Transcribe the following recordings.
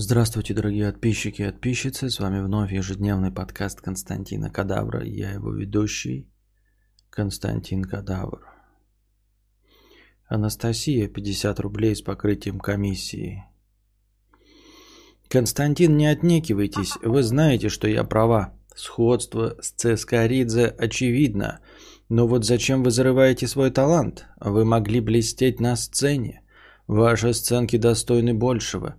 Здравствуйте, дорогие подписчики и подписчицы. С вами вновь ежедневный подкаст Константина Кадавра. Я его ведущий Константин Кадавр. Анастасия, 50 рублей с покрытием комиссии. Константин, не отнекивайтесь. Вы знаете, что я права. Сходство с Цескоридзе очевидно. Но вот зачем вы зарываете свой талант? Вы могли блестеть на сцене. Ваши сценки достойны большего.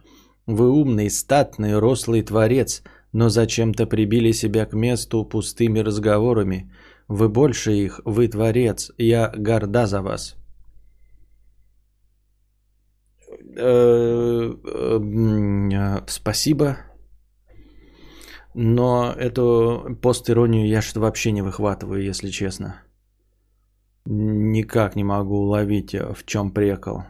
Вы умный, статный, рослый творец, но зачем-то прибили себя к месту пустыми разговорами. Вы больше их, вы творец. Я горда за вас. Э, э, спасибо. Но эту постиронию я что-то вообще не выхватываю, если честно. Никак не могу уловить, э, в чем прекол.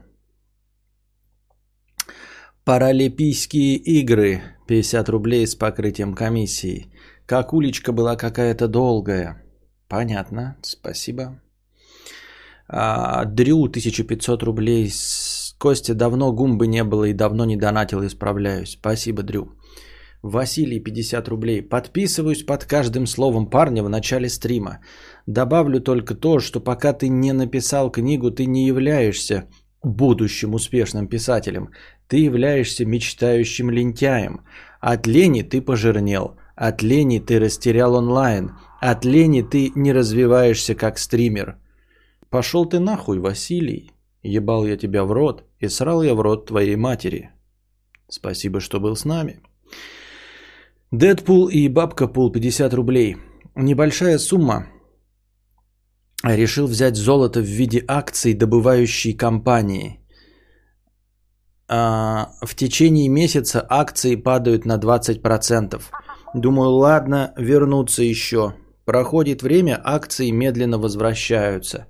Паралимпийские игры. 50 рублей с покрытием комиссии. Как уличка была какая-то долгая. Понятно, спасибо. А, Дрю 1500 рублей. Костя, давно гумбы не было и давно не донатил, исправляюсь. Спасибо, Дрю. Василий, 50 рублей. Подписываюсь под каждым словом парня в начале стрима. Добавлю только то, что пока ты не написал книгу, ты не являешься будущим успешным писателем. Ты являешься мечтающим лентяем. От лени ты пожирнел. От лени ты растерял онлайн. От лени ты не развиваешься как стример. Пошел ты нахуй, Василий. Ебал я тебя в рот и срал я в рот твоей матери. Спасибо, что был с нами. Дэдпул и Бабка Пул 50 рублей. Небольшая сумма. Решил взять золото в виде акций добывающей компании. А, в течение месяца акции падают на 20%. Думаю, ладно, вернуться еще. Проходит время, акции медленно возвращаются.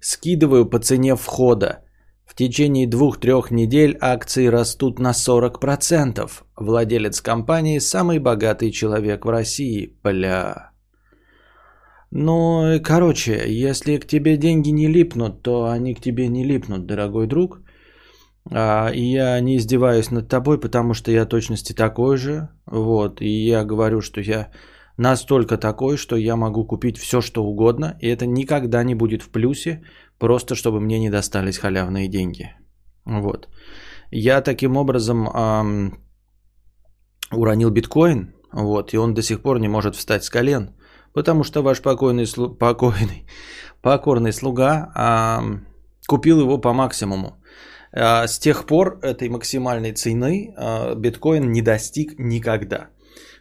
Скидываю по цене входа. В течение двух-трех недель акции растут на 40%. Владелец компании – самый богатый человек в России. Бля. Ну, короче, если к тебе деньги не липнут, то они к тебе не липнут, дорогой друг. А, и я не издеваюсь над тобой, потому что я точности такой же. Вот, и я говорю, что я настолько такой, что я могу купить все, что угодно, и это никогда не будет в плюсе, просто чтобы мне не достались халявные деньги. Вот. Я таким образом эм, уронил биткоин, вот, и он до сих пор не может встать с колен, потому что ваш покойный, покойный покорный слуга эм, купил его по максимуму. А, с тех пор этой максимальной цены а, биткоин не достиг никогда.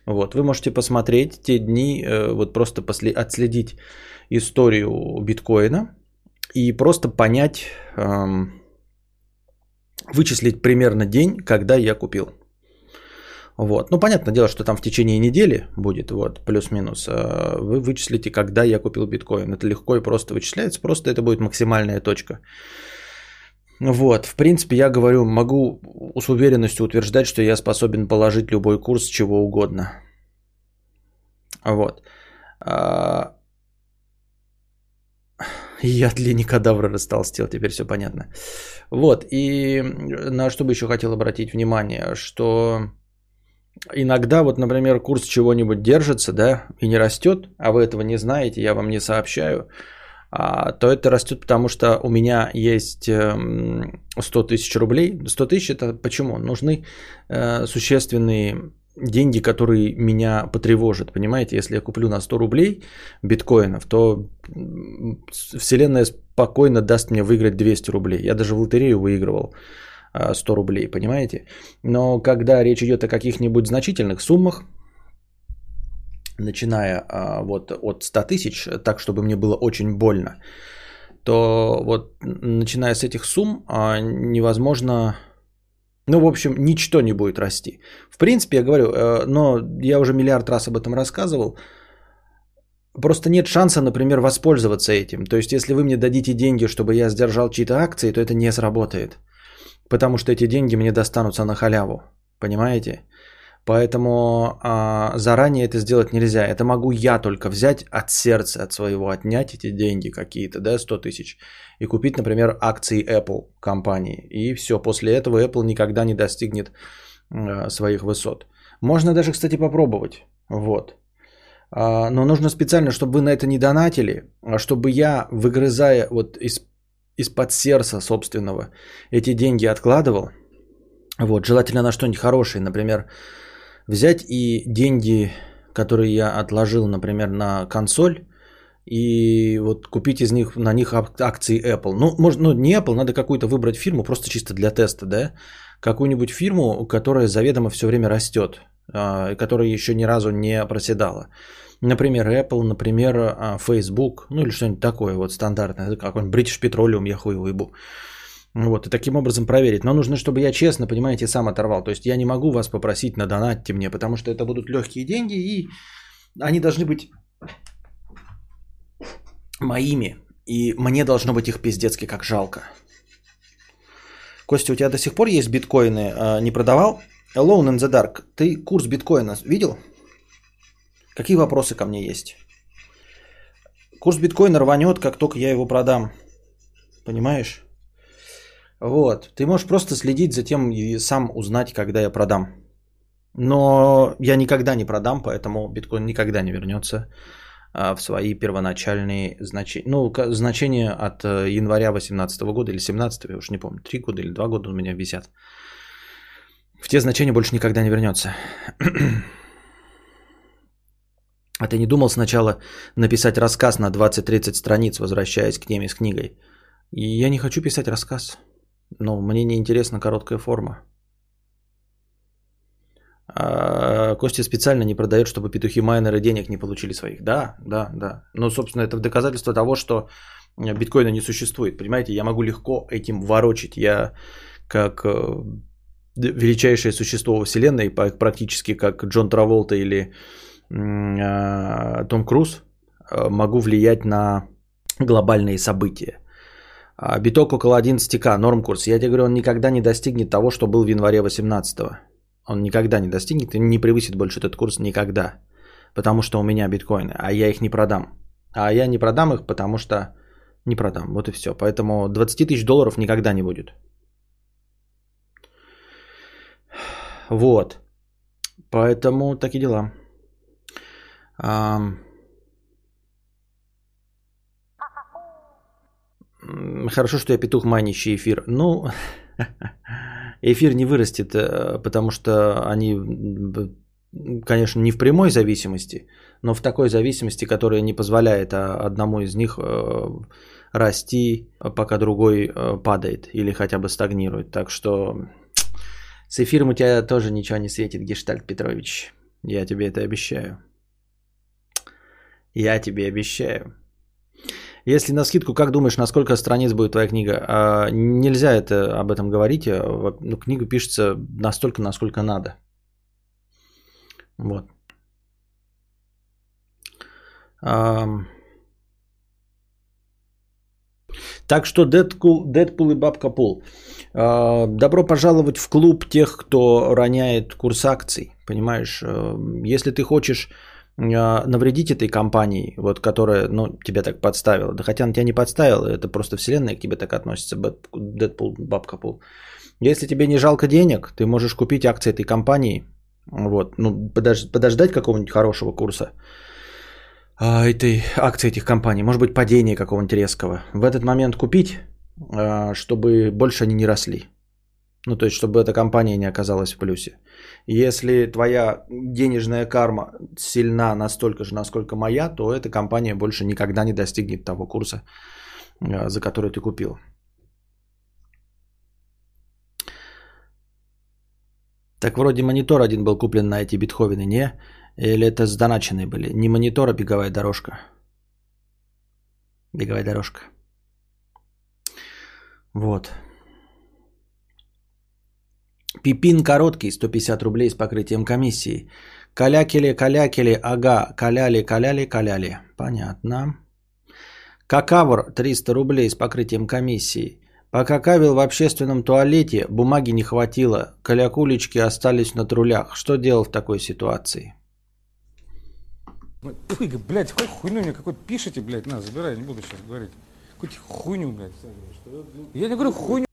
Вот, вы можете посмотреть те дни, э, вот просто после, отследить историю биткоина и просто понять, вычислить примерно день, когда я купил. Вот. Ну, понятное дело, что там в течение недели будет, вот, плюс-минус. А вы вычислите, когда я купил биткоин. Это легко и просто вычисляется, просто это будет максимальная точка. Вот, в принципе, я говорю, могу с уверенностью утверждать, что я способен положить любой курс чего угодно. Вот. А, я от лени кадавра растолстел, теперь все понятно. Вот, и на что бы еще хотел обратить внимание, что иногда, вот, например, курс чего-нибудь держится, да, и не растет, а вы этого не знаете, я вам не сообщаю, а, то это растет, потому что у меня есть 100 эм, тысяч рублей. 100 тысяч это почему? Нужны э, существенные деньги, которые меня потревожат. Понимаете, если я куплю на 100 рублей биткоинов, то Вселенная спокойно даст мне выиграть 200 рублей. Я даже в лотерею выигрывал 100 рублей, понимаете? Но когда речь идет о каких-нибудь значительных суммах, начиная а, вот от 100 тысяч, так, чтобы мне было очень больно, то вот начиная с этих сумм а, невозможно, ну, в общем, ничто не будет расти. В принципе, я говорю, э, но я уже миллиард раз об этом рассказывал, Просто нет шанса, например, воспользоваться этим. То есть, если вы мне дадите деньги, чтобы я сдержал чьи-то акции, то это не сработает. Потому что эти деньги мне достанутся на халяву. Понимаете? Поэтому а, заранее это сделать нельзя. Это могу я только взять от сердца, от своего, отнять эти деньги какие-то, да, 100 тысяч, и купить, например, акции Apple компании. И все, после этого Apple никогда не достигнет э, своих высот. Можно даже, кстати, попробовать. Вот. А, но нужно специально, чтобы вы на это не донатили, а чтобы я, выгрызая вот из, из-под сердца собственного эти деньги откладывал. Вот, желательно на что-нибудь хорошее. Например, взять и деньги, которые я отложил, например, на консоль, и вот купить из них, на них акции Apple. Ну, может, ну, не Apple, надо какую-то выбрать фирму, просто чисто для теста, да? Какую-нибудь фирму, которая заведомо все время растет, а, которая еще ни разу не проседала. Например, Apple, например, а, Facebook, ну или что-нибудь такое вот стандартное, какой-нибудь British Petroleum, я хуй ебу. Вот, и таким образом проверить. Но нужно, чтобы я честно, понимаете, сам оторвал. То есть я не могу вас попросить на донатьте мне, потому что это будут легкие деньги, и они должны быть моими. И мне должно быть их пиздецки как жалко. Костя, у тебя до сих пор есть биткоины? А, не продавал? Alone in the Dark. Ты курс биткоина видел? Какие вопросы ко мне есть? Курс биткоина рванет, как только я его продам. Понимаешь? Вот. Ты можешь просто следить за тем и сам узнать, когда я продам. Но я никогда не продам, поэтому биткоин никогда не вернется а, в свои первоначальные значения. Ну, значения от э, января 2018 года или 2017, я уж не помню, 3 года или 2 года у меня висят. В те значения больше никогда не вернется. А ты не думал сначала написать рассказ на 20-30 страниц, возвращаясь к теме с книгой? И я не хочу писать рассказ. Но мне не интересна короткая форма. А Костя специально не продает, чтобы петухи-майнеры денег не получили своих. Да, да, да. Но, собственно, это в доказательство того, что биткоина не существует. Понимаете, я могу легко этим ворочить. Я как э, величайшее существо во Вселенной, практически как Джон Траволта или Том Круз, э, могу влиять на глобальные события. А биток около 11к, норм курс. Я тебе говорю, он никогда не достигнет того, что был в январе 18 Он никогда не достигнет и не превысит больше этот курс никогда. Потому что у меня биткоины, а я их не продам. А я не продам их, потому что не продам. Вот и все. Поэтому 20 тысяч долларов никогда не будет. Вот. Поэтому такие дела. Хорошо, что я петух манящий эфир. Ну, эфир не вырастет, э, потому что они, конечно, не в прямой зависимости, но в такой зависимости, которая не позволяет а, одному из них э, расти, пока другой э, падает или хотя бы стагнирует. Так что с эфиром у тебя тоже ничего не светит, Гештальт Петрович. Я тебе это обещаю. Я тебе обещаю. Если на скидку, как думаешь, на сколько страниц будет твоя книга? А, нельзя это об этом говорить. А, ну, книга пишется настолько, насколько надо. Вот. А, так что Дэдпул, Дэдпул и Бабка Пул. А, добро пожаловать в клуб тех, кто роняет курс акций. Понимаешь, а, если ты хочешь навредить этой компании, вот, которая ну, тебя так подставила. Да хотя она тебя не подставила, это просто вселенная к тебе так относится, Дэдпул, Бабка Пул. Если тебе не жалко денег, ты можешь купить акции этой компании, вот, ну, подож, подождать какого-нибудь хорошего курса а, этой акции этих компаний, может быть, падение какого-нибудь резкого. В этот момент купить, а, чтобы больше они не росли. Ну, то есть, чтобы эта компания не оказалась в плюсе. Если твоя денежная карма сильна настолько же, насколько моя, то эта компания больше никогда не достигнет того курса, э, за который ты купил. Так вроде монитор один был куплен на эти битховены, не? Или это сдоначенные были? Не монитор, а беговая дорожка. Беговая дорожка. Вот. Пипин короткий, 150 рублей с покрытием комиссии. Калякили, калякили, ага, каляли, каляли, каляли. Понятно. Какавр 300 рублей с покрытием комиссии. Покакавил в общественном туалете, бумаги не хватило, калякулечки остались на трулях. Что делал в такой ситуации? Ой, блядь, хоть хуйню мне какой-то пишите, блядь, на, забирай, не буду сейчас говорить. Какую-то хуйню, блядь. Я не говорю хуйню.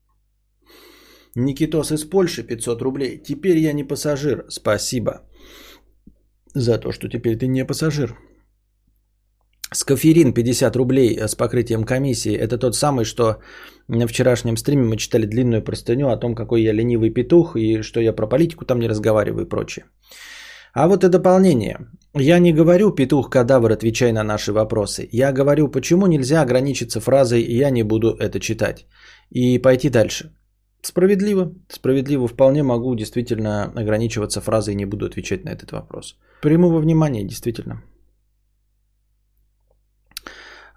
Никитос из Польши 500 рублей. Теперь я не пассажир. Спасибо за то, что теперь ты не пассажир. Скаферин 50 рублей с покрытием комиссии. Это тот самый, что на вчерашнем стриме мы читали длинную простыню о том, какой я ленивый петух и что я про политику там не разговариваю и прочее. А вот и дополнение. Я не говорю, петух кадавр, отвечай на наши вопросы. Я говорю, почему нельзя ограничиться фразой «я не буду это читать» и пойти дальше. Справедливо. Справедливо вполне могу действительно ограничиваться фразой «не буду отвечать на этот вопрос». Приму во внимание, действительно.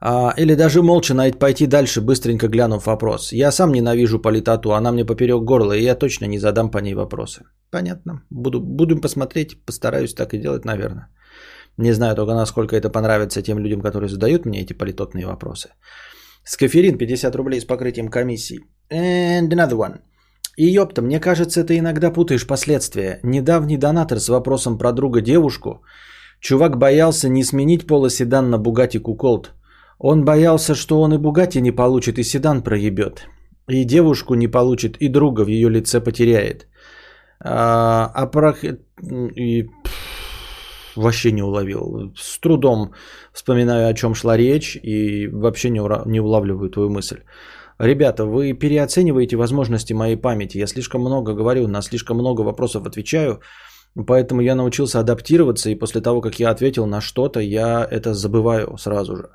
А, или даже молча найти пойти дальше, быстренько глянув вопрос. Я сам ненавижу политату, она мне поперек горла, и я точно не задам по ней вопросы. Понятно. Буду, будем посмотреть, постараюсь так и делать, наверное. Не знаю только, насколько это понравится тем людям, которые задают мне эти политотные вопросы. Скаферин 50 рублей с покрытием комиссии. And another one. И ёпта, мне кажется, ты иногда путаешь последствия. Недавний донатор с вопросом про друга девушку. Чувак боялся не сменить полоседан на Бугати Куколт. Он боялся, что он и Бугати не получит, и седан проебет. И девушку не получит, и друга в ее лице потеряет. А, а про... И... Вообще не уловил. С трудом вспоминаю, о чем шла речь, и вообще не, ура... не улавливаю твою мысль. Ребята, вы переоцениваете возможности моей памяти. Я слишком много говорю, на слишком много вопросов отвечаю. Поэтому я научился адаптироваться, и после того, как я ответил на что-то, я это забываю сразу же.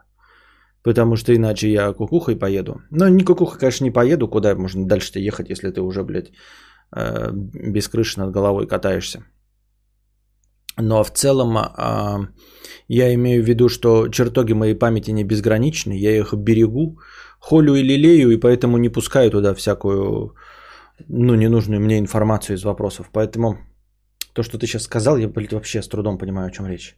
Потому что иначе я кукухой поеду. Но не кукухой, конечно, не поеду. Куда можно дальше-то ехать, если ты уже, блядь, э, без крыши над головой катаешься. Но в целом а, я имею в виду, что чертоги моей памяти не безграничны. Я их берегу, холю и лелею, и поэтому не пускаю туда всякую, ну, ненужную мне информацию из вопросов. Поэтому то, что ты сейчас сказал, я, блядь, вообще с трудом понимаю, о чем речь.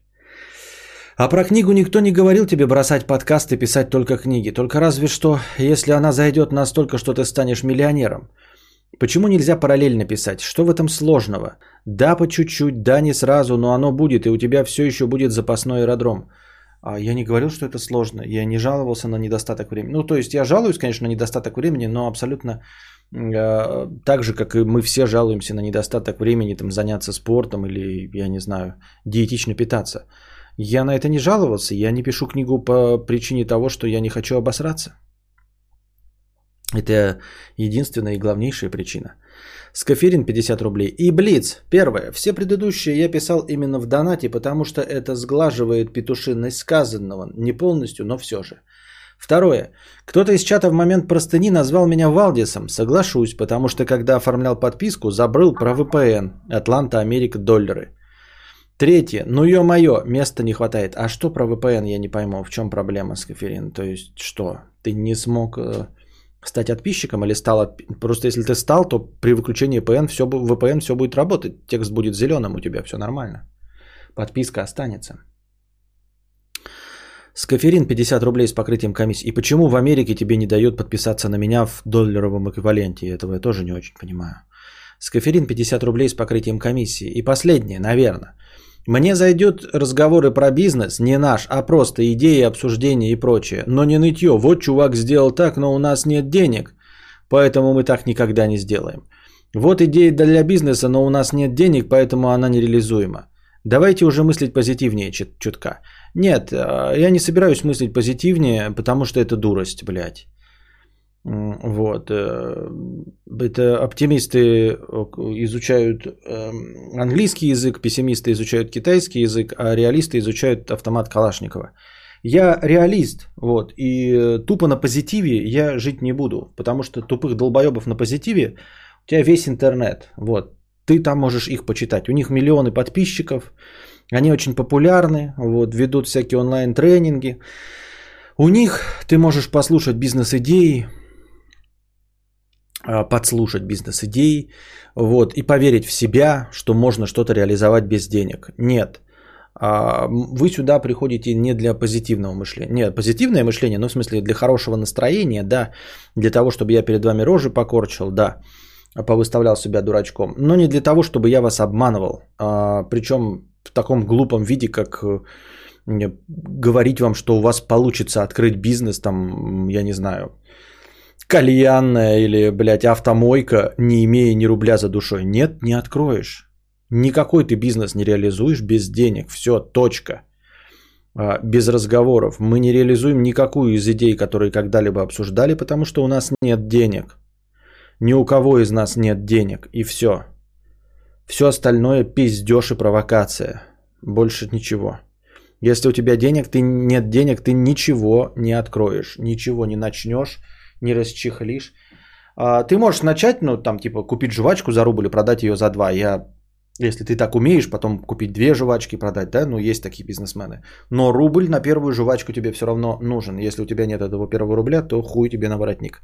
А про книгу никто не говорил тебе бросать подкасты, писать только книги. Только разве что, если она зайдет настолько, что ты станешь миллионером. Почему нельзя параллельно писать? Что в этом сложного? Да, по чуть-чуть, да, не сразу, но оно будет, и у тебя все еще будет запасной аэродром. А я не говорил, что это сложно. Я не жаловался на недостаток времени. Ну, то есть я жалуюсь, конечно, на недостаток времени, но абсолютно э, так же, как и мы все жалуемся на недостаток времени там, заняться спортом или, я не знаю, диетично питаться. Я на это не жаловался, я не пишу книгу по причине того, что я не хочу обосраться. Это единственная и главнейшая причина. Скаферин 50 рублей. И Блиц. Первое. Все предыдущие я писал именно в донате, потому что это сглаживает петушинность сказанного. Не полностью, но все же. Второе. Кто-то из чата в момент простыни назвал меня Валдисом. Соглашусь, потому что когда оформлял подписку, забрал про VPN. Атланта, Америка, доллары. Третье. Ну ё-моё, места не хватает. А что про VPN, я не пойму. В чем проблема с коферин? То есть что? Ты не смог э, стать подписчиком или стал... От... Просто если ты стал, то при выключении VPN все, VPN все будет работать. Текст будет зеленым у тебя, все нормально. Подписка останется. Скаферин 50 рублей с покрытием комиссии. И почему в Америке тебе не дают подписаться на меня в долларовом эквиваленте? Этого я тоже не очень понимаю. Скаферин 50 рублей с покрытием комиссии. И последнее, наверное. Мне зайдет разговоры про бизнес, не наш, а просто идеи, обсуждения и прочее. Но не нытье. Вот чувак сделал так, но у нас нет денег. Поэтому мы так никогда не сделаем. Вот идея для бизнеса, но у нас нет денег, поэтому она нереализуема. Давайте уже мыслить позитивнее чуть чутка. Нет, а, я не собираюсь мыслить позитивнее, потому что это дурость, блядь. Вот. Э, это оптимисты э, изучают эм, английский язык, пессимисты изучают китайский язык, а реалисты изучают автомат Калашникова. Я реалист, вот, и тупо на позитиве я жить не буду, потому что тупых долбоебов на позитиве у тебя весь интернет, вот, ты там можешь их почитать. У них миллионы подписчиков, они очень популярны, вот, ведут всякие онлайн-тренинги. У них ты можешь послушать бизнес-идеи, подслушать бизнес-идеи, вот, и поверить в себя, что можно что-то реализовать без денег. Нет. А, вы сюда приходите не для позитивного мышления. Нет, позитивное мышление, ну, в смысле, для хорошего настроения, да, для того, чтобы я перед вами рожи покорчил, да, повыставлял себя дурачком, но не для того, чтобы я вас обманывал, а, причем в таком глупом виде, как говорить вам, что у вас получится открыть бизнес, там, я не знаю, кальянная или, блядь, автомойка, не имея ни рубля за душой. Нет, не откроешь. Никакой ты бизнес не реализуешь без денег. Все, точка. А, без разговоров. Мы не реализуем никакую из идей, которые когда-либо обсуждали, потому что у нас нет денег. Ни у кого из нас нет денег. И все. Все остальное пиздеж и провокация. Больше ничего. Если у тебя денег, ты нет денег, ты ничего не откроешь, ничего не начнешь, не расчехлишь. А, ты можешь начать, ну, там, типа, купить жвачку за рубль и продать ее за два. Я, если ты так умеешь, потом купить две жвачки продать, да, ну, есть такие бизнесмены. Но рубль на первую жвачку тебе все равно нужен. Если у тебя нет этого первого рубля, то хуй тебе на воротник.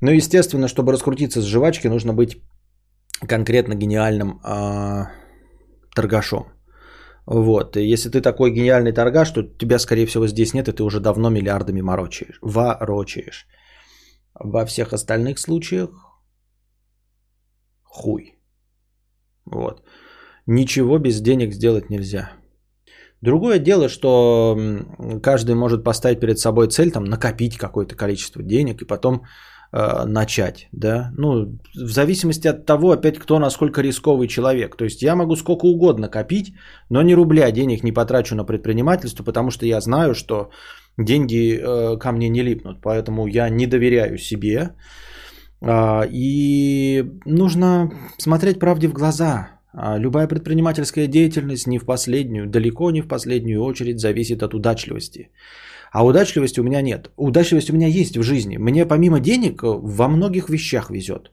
Ну, естественно, чтобы раскрутиться с жвачки, нужно быть конкретно гениальным э, торгашом. Вот. И если ты такой гениальный торгаш, то тебя, скорее всего, здесь нет, и ты уже давно миллиардами морочаешь, ворочаешь. Во всех остальных случаях хуй. Вот. Ничего без денег сделать нельзя. Другое дело, что каждый может поставить перед собой цель там накопить какое-то количество денег и потом э, начать, да. Ну, в зависимости от того, опять кто насколько рисковый человек. То есть я могу сколько угодно копить, но ни рубля денег не потрачу на предпринимательство, потому что я знаю, что деньги э, ко мне не липнут, поэтому я не доверяю себе. Э, и нужно смотреть правде в глаза. А любая предпринимательская деятельность не в последнюю, далеко не в последнюю очередь зависит от удачливости. А удачливости у меня нет. Удачливость у меня есть в жизни. Мне помимо денег во многих вещах везет.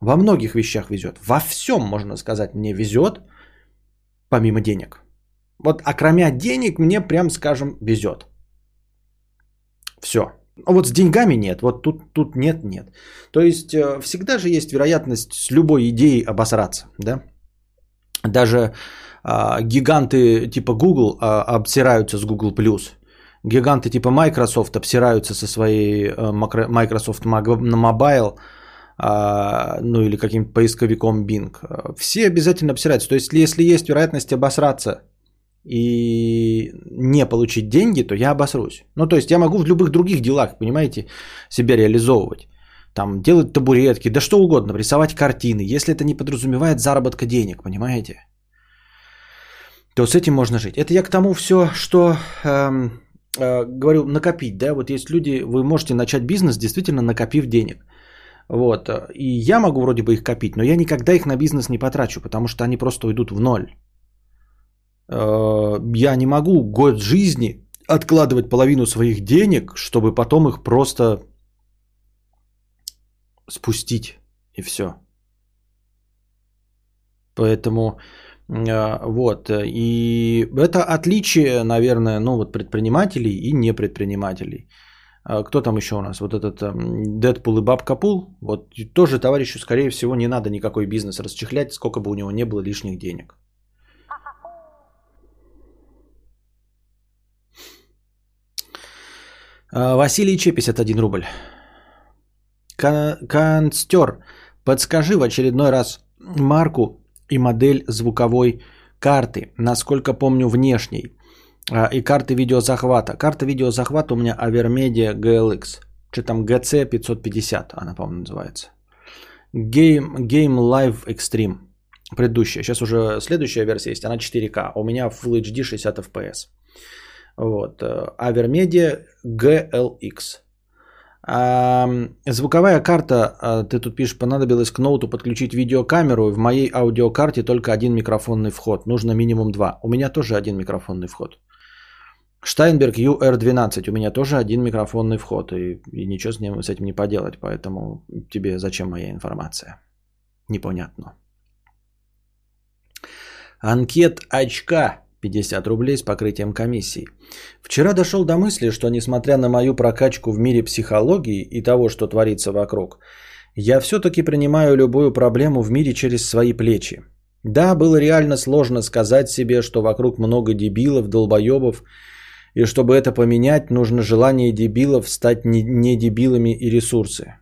Во многих вещах везет. Во всем, можно сказать, мне везет, помимо денег. Вот, а кроме денег, мне прям, скажем, везет. Все. А вот с деньгами нет, вот тут, тут нет, нет. То есть э, всегда же есть вероятность с любой идеей обосраться, да? Даже а, гиганты типа Google а, обсираются с Google+. Гиганты типа Microsoft обсираются со своей а, Microsoft Mobile, а, ну или каким-то поисковиком Bing. Все обязательно обсираются. То есть если есть вероятность обосраться и не получить деньги, то я обосрусь. Ну, то есть я могу в любых других делах, понимаете, себя реализовывать. Там делать табуретки, да что угодно, рисовать картины, если это не подразумевает заработка денег, понимаете? То с этим можно жить. Это я к тому все, что эм, э, говорю, накопить, да, вот есть люди, вы можете начать бизнес, действительно накопив денег. Вот, и я могу вроде бы их копить, но я никогда их на бизнес не потрачу, потому что они просто уйдут в ноль. Э, я не могу год жизни откладывать половину своих денег, чтобы потом их просто спустить и все. Поэтому э, вот. И это отличие, наверное, ну вот предпринимателей и непредпринимателей. А кто там еще у нас? Вот этот Дэдпул и Бабка Пул. Вот тоже товарищу, скорее всего, не надо никакой бизнес расчехлять, сколько бы у него не было лишних денег. А, Василий Че, 51 рубль. Констер, подскажи в очередной раз марку и модель звуковой карты, насколько помню внешней, а, и карты видеозахвата. Карта видеозахвата у меня Avermedia GLX. Что там GC 550, она, по-моему, называется. Game, Game Live Extreme. Предыдущая. Сейчас уже следующая версия есть, она 4К. У меня Full HD 60 FPS. Вот. Avermedia GLX. Звуковая карта, а, ты тут пишешь, понадобилось к ноуту подключить видеокамеру. В моей аудиокарте только один микрофонный вход. Нужно минимум два. У меня тоже один микрофонный вход. Штайнберг UR12. У меня тоже один микрофонный вход. И, и ничего с, ним, с этим не поделать. Поэтому тебе зачем моя информация? Непонятно. Анкет очка 50 рублей с покрытием комиссии. Вчера дошел до мысли, что несмотря на мою прокачку в мире психологии и того, что творится вокруг, я все-таки принимаю любую проблему в мире через свои плечи. Да, было реально сложно сказать себе, что вокруг много дебилов, долбоебов, и чтобы это поменять, нужно желание дебилов стать не дебилами и ресурсы.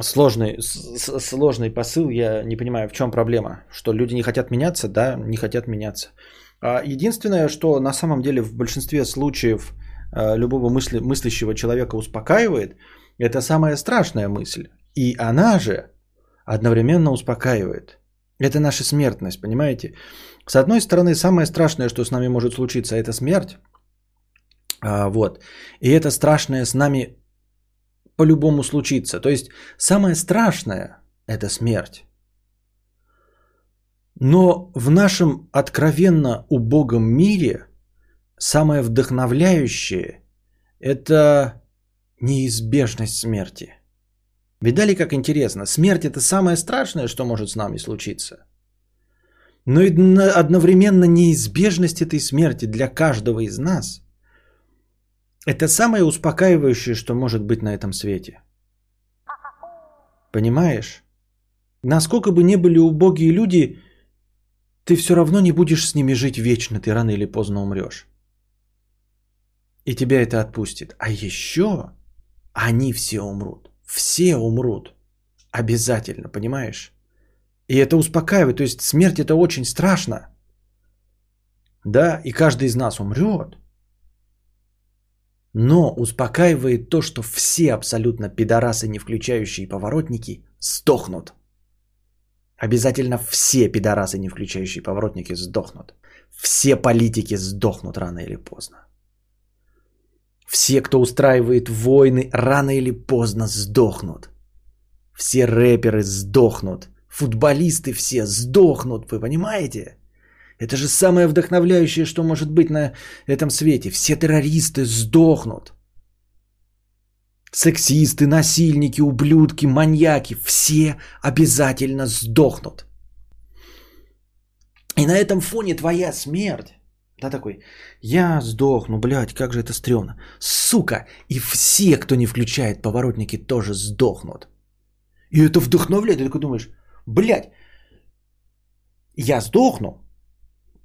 Сложный, сложный посыл, я не понимаю, в чем проблема. Что люди не хотят меняться? Да, не хотят меняться. А, единственное, что на самом деле в большинстве случаев а, любого мысли, мыслящего человека успокаивает, Это самая страшная мысль. И она же одновременно успокаивает. Это наша смертность, понимаете? С одной стороны, самое страшное, что с нами может случиться, это смерть. А, вот. И это страшное с нами по-любому случится. То есть самое страшное – это смерть. Но в нашем откровенно убогом мире самое вдохновляющее – это неизбежность смерти. Видали, как интересно? Смерть – это самое страшное, что может с нами случиться. Но и одновременно неизбежность этой смерти для каждого из нас – это самое успокаивающее, что может быть на этом свете. Понимаешь? Насколько бы ни были убогие люди, ты все равно не будешь с ними жить вечно, ты рано или поздно умрешь. И тебя это отпустит. А еще они все умрут. Все умрут. Обязательно, понимаешь? И это успокаивает. То есть смерть это очень страшно. Да, и каждый из нас умрет. Но успокаивает то, что все абсолютно пидорасы, не включающие поворотники, сдохнут. Обязательно все пидорасы, не включающие поворотники, сдохнут. Все политики сдохнут рано или поздно. Все, кто устраивает войны, рано или поздно сдохнут. Все рэперы сдохнут. Футболисты все сдохнут, вы понимаете? Это же самое вдохновляющее, что может быть на этом свете. Все террористы сдохнут. Сексисты, насильники, ублюдки, маньяки, все обязательно сдохнут. И на этом фоне твоя смерть, да такой, я сдохну, блядь, как же это стрёмно. Сука, и все, кто не включает поворотники, тоже сдохнут. И это вдохновляет, ты такой думаешь, блядь, я сдохну,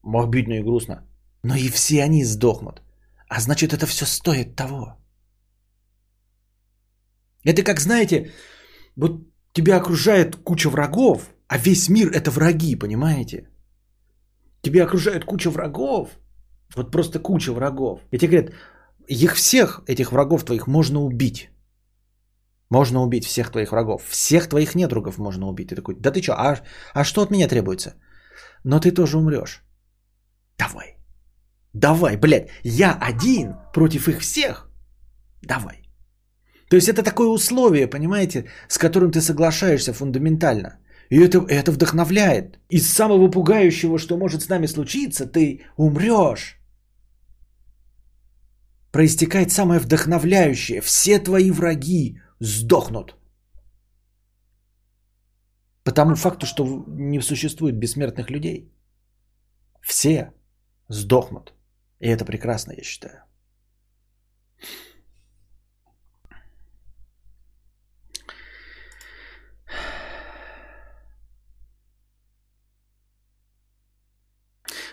обидно и грустно, но и все они сдохнут. А значит, это все стоит того. Это как, знаете, вот тебя окружает куча врагов, а весь мир это враги, понимаете? Тебя окружает куча врагов, вот просто куча врагов. И тебе говорят, их всех, этих врагов твоих, можно убить. Можно убить всех твоих врагов. Всех твоих недругов можно убить. Ты такой, да ты что, а, а что от меня требуется? Но ты тоже умрешь. Давай. Давай, блядь, я один против их всех. Давай. То есть это такое условие, понимаете, с которым ты соглашаешься фундаментально. И это, это вдохновляет. Из самого пугающего, что может с нами случиться, ты умрешь. Проистекает самое вдохновляющее. Все твои враги сдохнут. По тому факту, что не существует бессмертных людей. Все сдохнут. И это прекрасно, я считаю.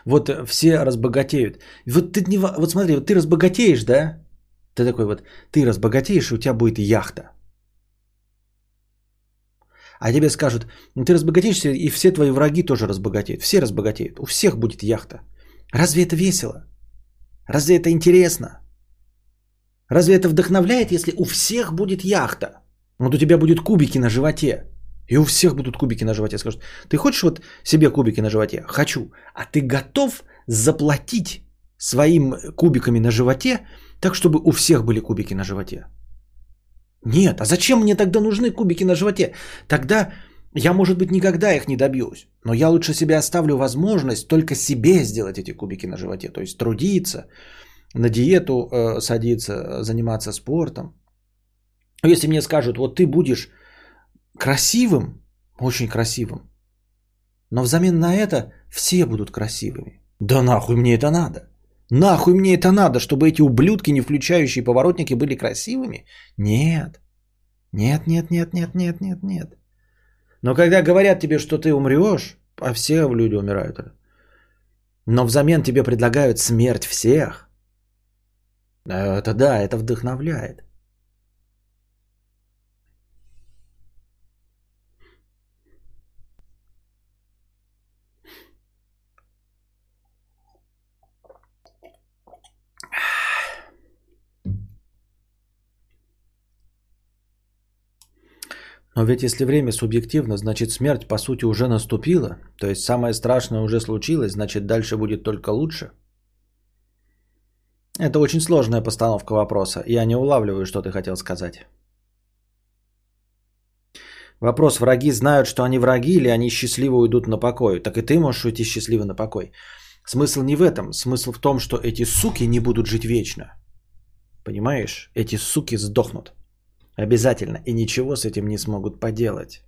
Вот э, все разбогатеют. Вот ты не, вот смотри, вот ты разбогатеешь, да? Ты такой вот, ты разбогатеешь, и у тебя будет яхта. А тебе скажут, ну ты разбогатеешься, и все твои враги тоже разбогатеют. Все разбогатеют. У всех будет яхта. Разве это весело? Разве это интересно? Разве это вдохновляет, если у всех будет яхта? Вот у тебя будут кубики на животе. И у всех будут кубики на животе. Скажут, ты хочешь вот себе кубики на животе? Хочу. А ты готов заплатить своим кубиками на животе, так чтобы у всех были кубики на животе? Нет, а зачем мне тогда нужны кубики на животе? Тогда я, может быть, никогда их не добьюсь. Но я лучше себе оставлю возможность только себе сделать эти кубики на животе. То есть трудиться, на диету э, садиться, заниматься спортом. Если мне скажут, вот ты будешь красивым, очень красивым, но взамен на это все будут красивыми. Да нахуй мне это надо? Нахуй мне это надо, чтобы эти ублюдки, не включающие поворотники, были красивыми? Нет. Нет, нет, нет, нет, нет, нет, нет. Но когда говорят тебе, что ты умрешь, а все люди умирают, но взамен тебе предлагают смерть всех, это да, это вдохновляет. Но ведь если время субъективно, значит смерть по сути уже наступила. То есть самое страшное уже случилось, значит дальше будет только лучше. Это очень сложная постановка вопроса. Я не улавливаю, что ты хотел сказать. Вопрос, враги знают, что они враги, или они счастливо уйдут на покой? Так и ты можешь уйти счастливо на покой. Смысл не в этом. Смысл в том, что эти суки не будут жить вечно. Понимаешь? Эти суки сдохнут. Обязательно. И ничего с этим не смогут поделать.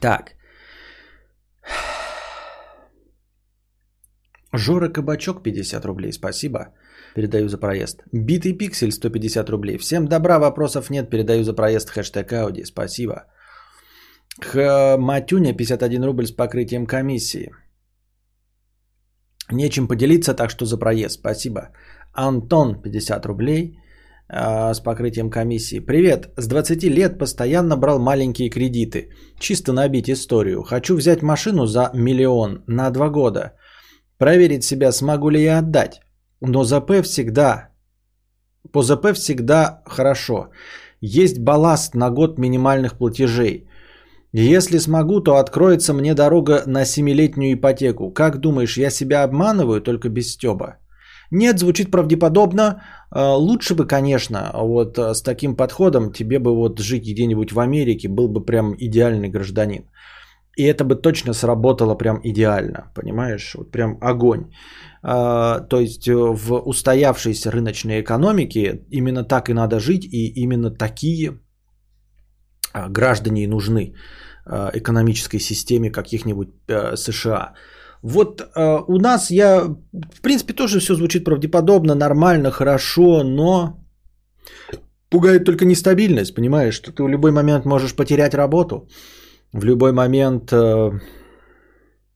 Так. Жора Кабачок 50 рублей. Спасибо. Передаю за проезд. Битый пиксель 150 рублей. Всем добра, вопросов нет. Передаю за проезд. Хэштег Ауди. Спасибо. Х Матюня 51 рубль с покрытием комиссии. Нечем поделиться, так что за проезд. Спасибо. Антон 50 рублей э, с покрытием комиссии. Привет. С 20 лет постоянно брал маленькие кредиты. Чисто набить историю. Хочу взять машину за миллион на два года. Проверить себя, смогу ли я отдать. Но ЗП всегда, по ЗП всегда хорошо. Есть балласт на год минимальных платежей. Если смогу, то откроется мне дорога на семилетнюю ипотеку. Как думаешь, я себя обманываю, только без стеба? Нет, звучит правдеподобно. А, лучше бы, конечно, вот а, с таким подходом тебе бы вот жить где-нибудь в Америке, был бы прям идеальный гражданин. И это бы точно сработало прям идеально, понимаешь? Вот прям огонь. А, то есть э, в устоявшейся рыночной экономике именно так и надо жить, и именно такие граждане нужны а, экономической системе каких-нибудь э, США. Вот у нас я, в принципе, тоже все звучит правдеподобно, нормально, хорошо, но пугает только нестабильность, понимаешь, что ты в любой момент можешь потерять работу, в любой момент э,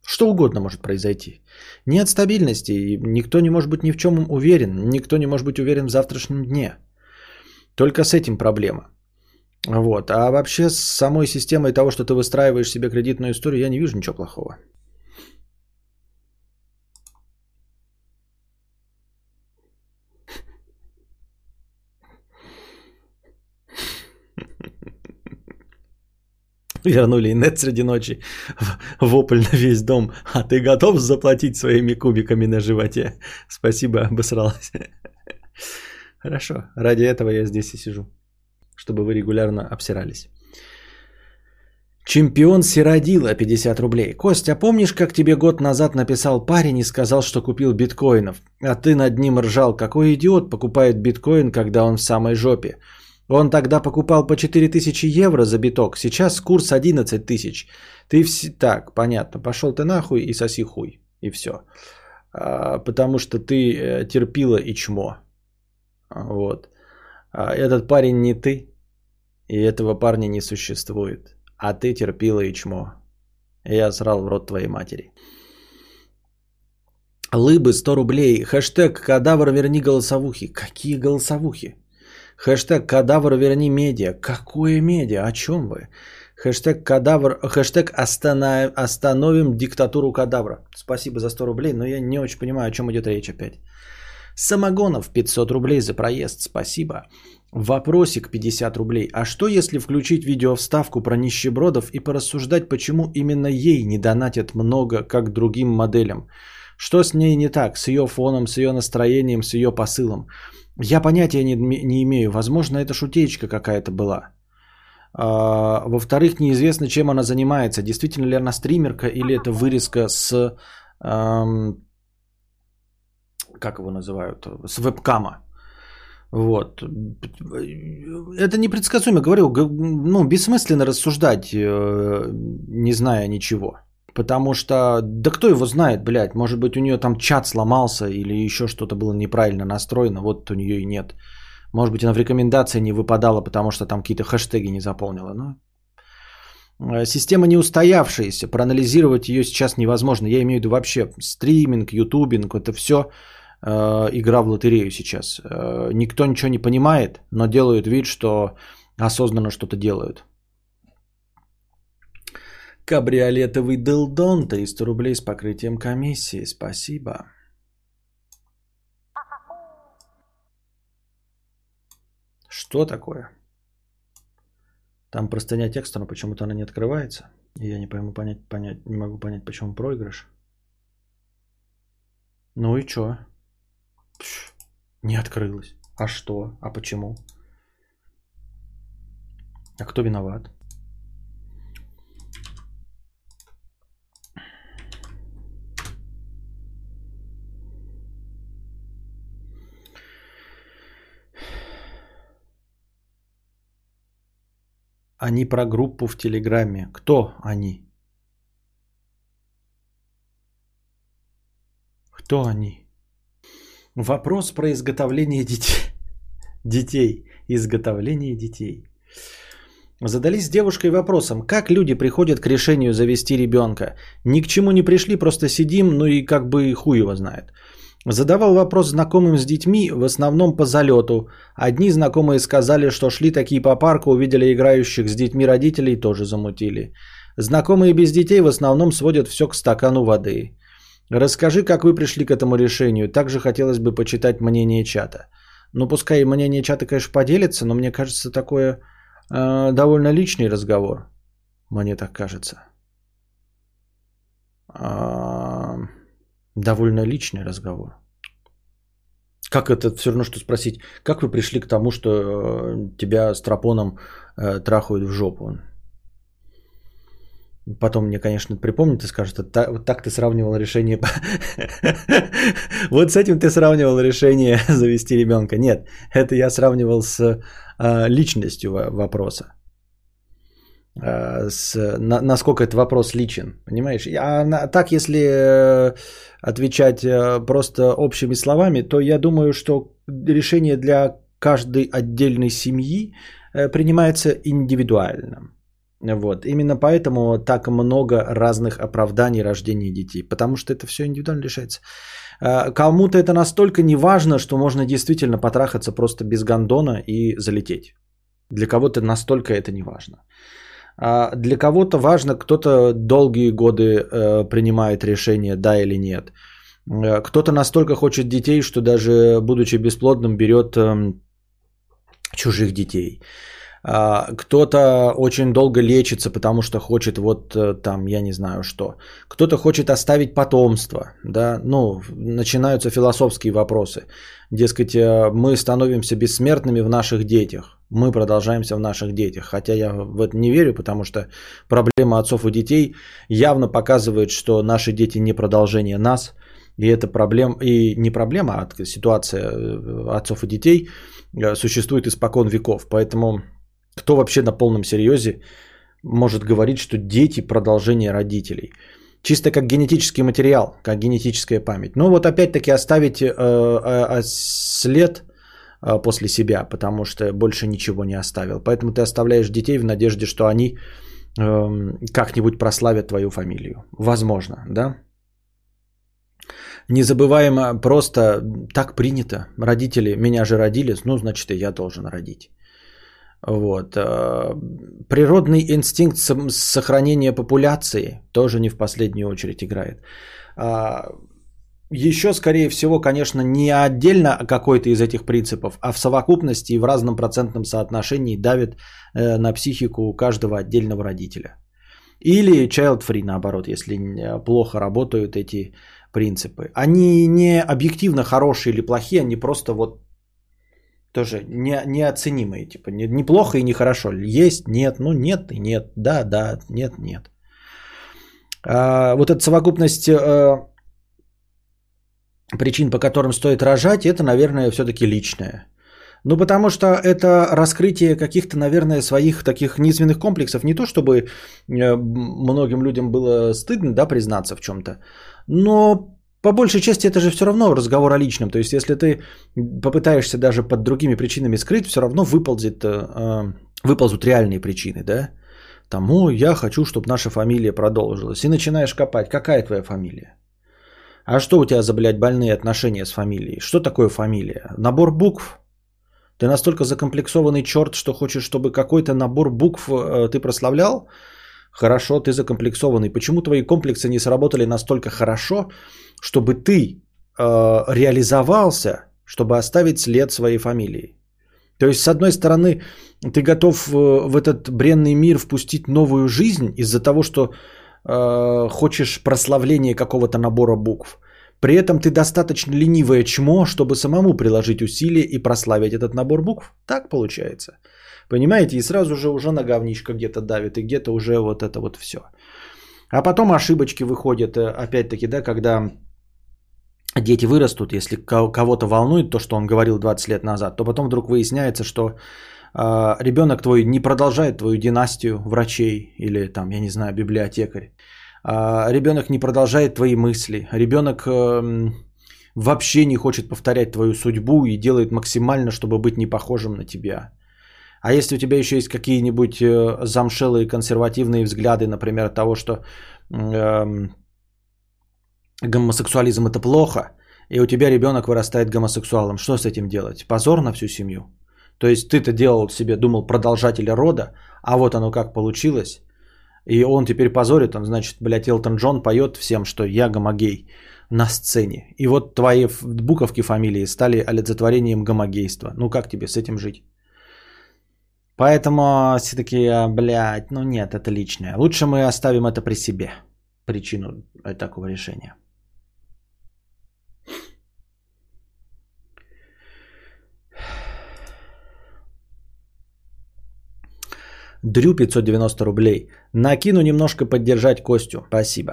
что угодно может произойти. Нет стабильности, никто не может быть ни в чем уверен, никто не может быть уверен в завтрашнем дне. Только с этим проблема. Вот. А вообще с самой системой того, что ты выстраиваешь себе кредитную историю, я не вижу ничего плохого. Вернули инет среди ночи, вопль на весь дом. А ты готов заплатить своими кубиками на животе? Спасибо, обосралась. Хорошо, ради этого я здесь и сижу, чтобы вы регулярно обсирались. Чемпион Сиродила, 50 рублей. Костя, помнишь, как тебе год назад написал парень и сказал, что купил биткоинов? А ты над ним ржал. Какой идиот покупает биткоин, когда он в самой жопе? Он тогда покупал по 4000 евро за биток, сейчас курс 11 тысяч. Ты вс... Так, понятно, пошел ты нахуй и соси хуй. И все. А, потому что ты э, терпила и чмо. Вот. А этот парень не ты, и этого парня не существует. А ты терпила и чмо. Я срал в рот твоей матери. Лыбы 100 рублей. Хэштег кадавр верни голосовухи. Какие голосовухи? Хэштег кадавр верни медиа. Какое медиа? О чем вы? Хэштег кадавр, хэштег останов, остановим диктатуру кадавра. Спасибо за 100 рублей, но я не очень понимаю, о чем идет речь опять. Самогонов 500 рублей за проезд, спасибо. Вопросик 50 рублей. А что если включить видеовставку про нищебродов и порассуждать, почему именно ей не донатят много, как другим моделям? Что с ней не так, с ее фоном, с ее настроением, с ее посылом? Я понятия не, не имею. Возможно, это шутечка какая-то была. А, во-вторых, неизвестно, чем она занимается. Действительно ли она стримерка или это вырезка с... Эм, как его называют? С вебкама. Вот. Это непредсказуемо. Говорю, ну, бессмысленно рассуждать, э, не зная ничего. Потому что, да кто его знает, блядь, может быть у нее там чат сломался или еще что-то было неправильно настроено, вот у нее и нет. Может быть она в рекомендации не выпадала, потому что там какие-то хэштеги не заполнила. Но э, Система не устоявшаяся, проанализировать ее сейчас невозможно. Я имею в виду вообще стриминг, ютубинг, это все игра в лотерею сейчас. Э, никто ничего не понимает, но делают вид, что осознанно что-то делают. Кабриолетовый дылдон, 300 рублей с покрытием комиссии. Спасибо. Что такое? Там простыня текста, но почему-то она не открывается. И я не пойму понять, понять, не могу понять, почему проигрыш. Ну и чё? Не открылась. А что? А почему? А кто виноват? Они про группу в Телеграме. Кто они? Кто они? Вопрос про изготовление детей. Детей. Изготовление детей. Задались с девушкой вопросом, как люди приходят к решению завести ребенка. Ни к чему не пришли, просто сидим, ну и как бы хуй его знает. Задавал вопрос знакомым с детьми, в основном по залету. Одни знакомые сказали, что шли такие по парку, увидели играющих с детьми родителей, тоже замутили. Знакомые без детей в основном сводят все к стакану воды. Расскажи, как вы пришли к этому решению. Также хотелось бы почитать мнение чата. Ну, пускай мнение чата, конечно, поделится, но мне кажется, такое э, довольно личный разговор. Мне так кажется. А, довольно личный разговор. Как это все равно, что спросить, как вы пришли к тому, что э, тебя с тропоном э, трахают в жопу? Потом мне, конечно, припомнит и скажет, вот так ты сравнивал решение... Вот с этим ты сравнивал решение завести ребенка. Нет, это я сравнивал с э, личностью вопроса. Э, с, на, насколько этот вопрос личен, понимаешь? А на, так, если э, отвечать э, просто общими словами, то я думаю, что решение для каждой отдельной семьи принимается индивидуально. Вот. Именно поэтому так много разных оправданий рождения детей, потому что это все индивидуально решается. Кому-то это настолько не важно, что можно действительно потрахаться просто без гондона и залететь. Для кого-то настолько это не важно. А для кого-то важно, кто-то долгие годы э, принимает решение, да или нет. Э, кто-то настолько хочет детей, что даже будучи бесплодным, берет эм, чужих детей. А, кто-то очень долго лечится, потому что хочет вот э, там, я не знаю что. Кто-то хочет оставить потомство, да, ну, начинаются философские вопросы. Дескать, мы становимся бессмертными в наших детях мы продолжаемся в наших детях. Хотя я в это не верю, потому что проблема отцов и детей явно показывает, что наши дети не продолжение нас. И это проблема, и не проблема, а ситуация э, отцов и детей э, существует испокон веков. Поэтому кто вообще на полном серьезе может говорить, что дети продолжение родителей? Чисто как генетический материал, как генетическая память. Но вот опять-таки оставить э, э, след а, после себя, потому что больше ничего не оставил. Поэтому ты оставляешь детей в надежде, что они э, как-нибудь прославят твою фамилию. Возможно, да? Незабываемо просто так принято. Родители меня же родили, ну, значит, и я должен родить. Вот. Э, природный инстинкт сохранения популяции тоже не в последнюю очередь играет. А, еще, скорее всего, конечно, не отдельно какой-то из этих принципов, а в совокупности и в разном процентном соотношении давит э, на психику каждого отдельного родителя. Или child-free, наоборот, если плохо работают эти принципы. Они не объективно хорошие или плохие, они просто вот тоже не, неоценимые. Типа не, не плохо и не хорошо. Есть, нет, ну нет и нет. Да, да, нет, нет. А, вот эта совокупность э, причин, по которым стоит рожать, это, наверное, все-таки личное. Ну, потому что это раскрытие каких-то, наверное, своих таких низменных комплексов. Не то, чтобы э, многим людям было стыдно, да, признаться в чем-то, но по большей части это же все равно разговор о личном. То есть, если ты попытаешься даже под другими причинами скрыть, все равно выползет, э, э, выползут реальные причины, да? Там, о, я хочу, чтобы наша фамилия продолжилась. И начинаешь копать, какая твоя фамилия? А что у тебя за, блядь, больные отношения с фамилией? Что такое фамилия? Набор букв? Ты настолько закомплексованный черт, что хочешь, чтобы какой-то набор букв э, ты прославлял? Хорошо, ты закомплексованный. Почему твои комплексы не сработали настолько хорошо, чтобы ты э, реализовался, чтобы оставить след своей фамилии? То есть, с одной стороны, ты готов э, в этот бренный мир впустить новую жизнь из-за того, что э, хочешь прославления какого-то набора букв. При этом ты достаточно ленивое чмо, чтобы самому приложить усилия и прославить этот набор букв. Так получается. Понимаете? И сразу же уже на говничка где-то давит, и где-то уже вот это вот все. А потом ошибочки выходят, э, опять-таки, да, когда дети вырастут, если кого-то волнует то, что он говорил 20 лет назад, то потом вдруг выясняется, что э, ребенок твой не продолжает твою династию врачей или там, я не знаю, библиотекарь. Э, ребенок не продолжает твои мысли. Ребенок э, вообще не хочет повторять твою судьбу и делает максимально, чтобы быть не похожим на тебя. А если у тебя еще есть какие-нибудь э, замшелые консервативные взгляды, например, того, что э, гомосексуализм это плохо, и у тебя ребенок вырастает гомосексуалом, что с этим делать? Позор на всю семью. То есть ты-то делал себе, думал, продолжателя рода, а вот оно как получилось. И он теперь позорит, он, значит, блядь, Элтон Джон поет всем, что я гомогей на сцене. И вот твои буковки фамилии стали олицетворением гомогейства. Ну как тебе с этим жить? Поэтому все-таки, а, блядь, ну нет, это личное. Лучше мы оставим это при себе. Причину такого решения. Дрю 590 рублей. Накину немножко поддержать Костю. Спасибо.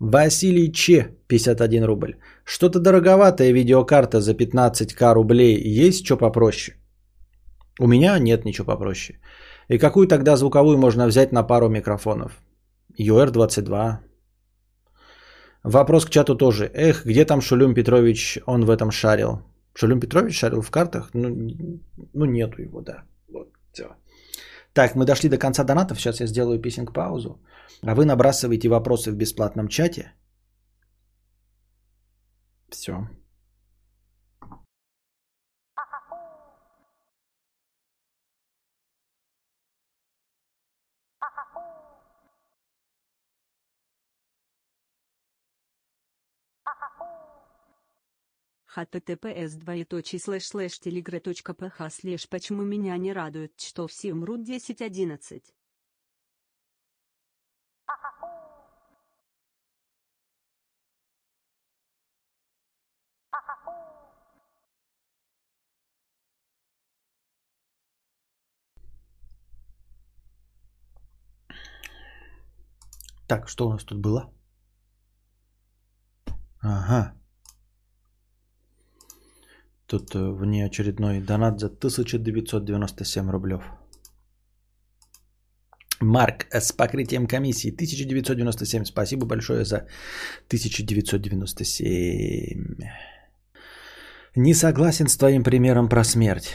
Василий Че 51 рубль. Что-то дороговатая видеокарта за 15к рублей. Есть что попроще? У меня нет ничего попроще. И какую тогда звуковую можно взять на пару микрофонов? UR22. Вопрос к чату тоже. Эх, где там Шулюм Петрович, он в этом шарил? Шулюм Петрович шарил в картах? Ну, ну нету его, да. Вот, все. Так, мы дошли до конца донатов. Сейчас я сделаю писинг-паузу. А вы набрасываете вопросы в бесплатном чате. Все. Https двоеточие слэш слэш telegra.ph слэш почему меня не радует что все умрут 10.11. Так, что у нас тут было? Ага. Тут э, внеочередной донат за 1997 рублев. Марк с покрытием комиссии 1997. Спасибо большое за 1997. Не согласен с твоим примером про смерть.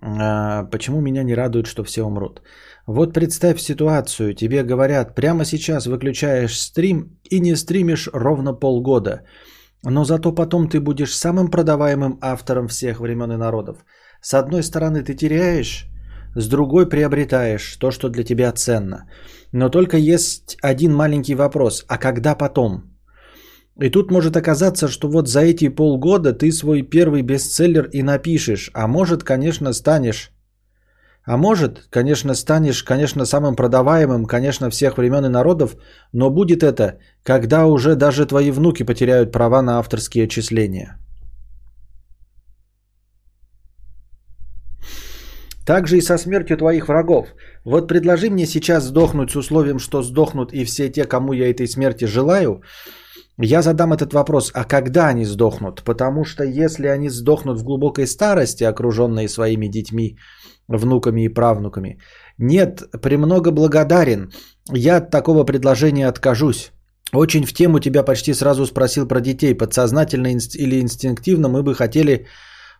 А, почему меня не радует, что все умрут? Вот представь ситуацию, тебе говорят, прямо сейчас выключаешь стрим и не стримишь ровно полгода. Но зато потом ты будешь самым продаваемым автором всех времен и народов. С одной стороны ты теряешь, с другой приобретаешь то, что для тебя ценно. Но только есть один маленький вопрос. А когда потом? И тут может оказаться, что вот за эти полгода ты свой первый бестселлер и напишешь. А может, конечно, станешь а может, конечно, станешь, конечно, самым продаваемым, конечно, всех времен и народов, но будет это, когда уже даже твои внуки потеряют права на авторские отчисления. Также и со смертью твоих врагов. Вот предложи мне сейчас сдохнуть с условием, что сдохнут и все те, кому я этой смерти желаю. Я задам этот вопрос, а когда они сдохнут? Потому что если они сдохнут в глубокой старости, окруженные своими детьми, внуками и правнуками. Нет, премного благодарен. Я от такого предложения откажусь. Очень в тему тебя почти сразу спросил про детей. Подсознательно или инстинктивно мы бы хотели,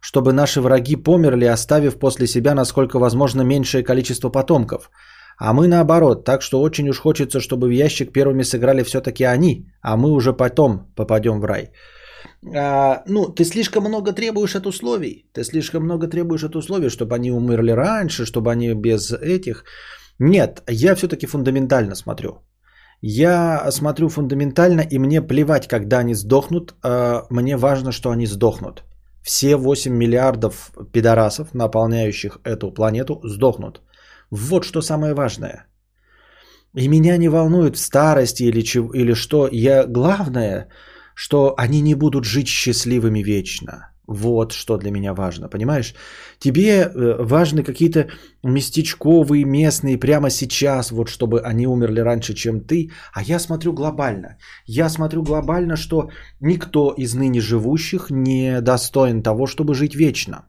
чтобы наши враги померли, оставив после себя насколько возможно меньшее количество потомков. А мы наоборот, так что очень уж хочется, чтобы в ящик первыми сыграли все-таки они, а мы уже потом попадем в рай. А, ну, ты слишком много требуешь от условий. Ты слишком много требуешь от условий, чтобы они умерли раньше, чтобы они без этих. Нет, я все-таки фундаментально смотрю. Я смотрю фундаментально, и мне плевать, когда они сдохнут. А, мне важно, что они сдохнут. все 8 миллиардов пидорасов, наполняющих эту планету, сдохнут. Вот что самое важное. И меня не волнует в старости или, чего, или что. Я, главное, что они не будут жить счастливыми вечно. Вот что для меня важно, понимаешь? Тебе э, важны какие-то местечковые, местные, прямо сейчас, вот чтобы они умерли раньше, чем ты. А я смотрю глобально. Я смотрю глобально, что никто из ныне живущих не достоин того, чтобы жить вечно.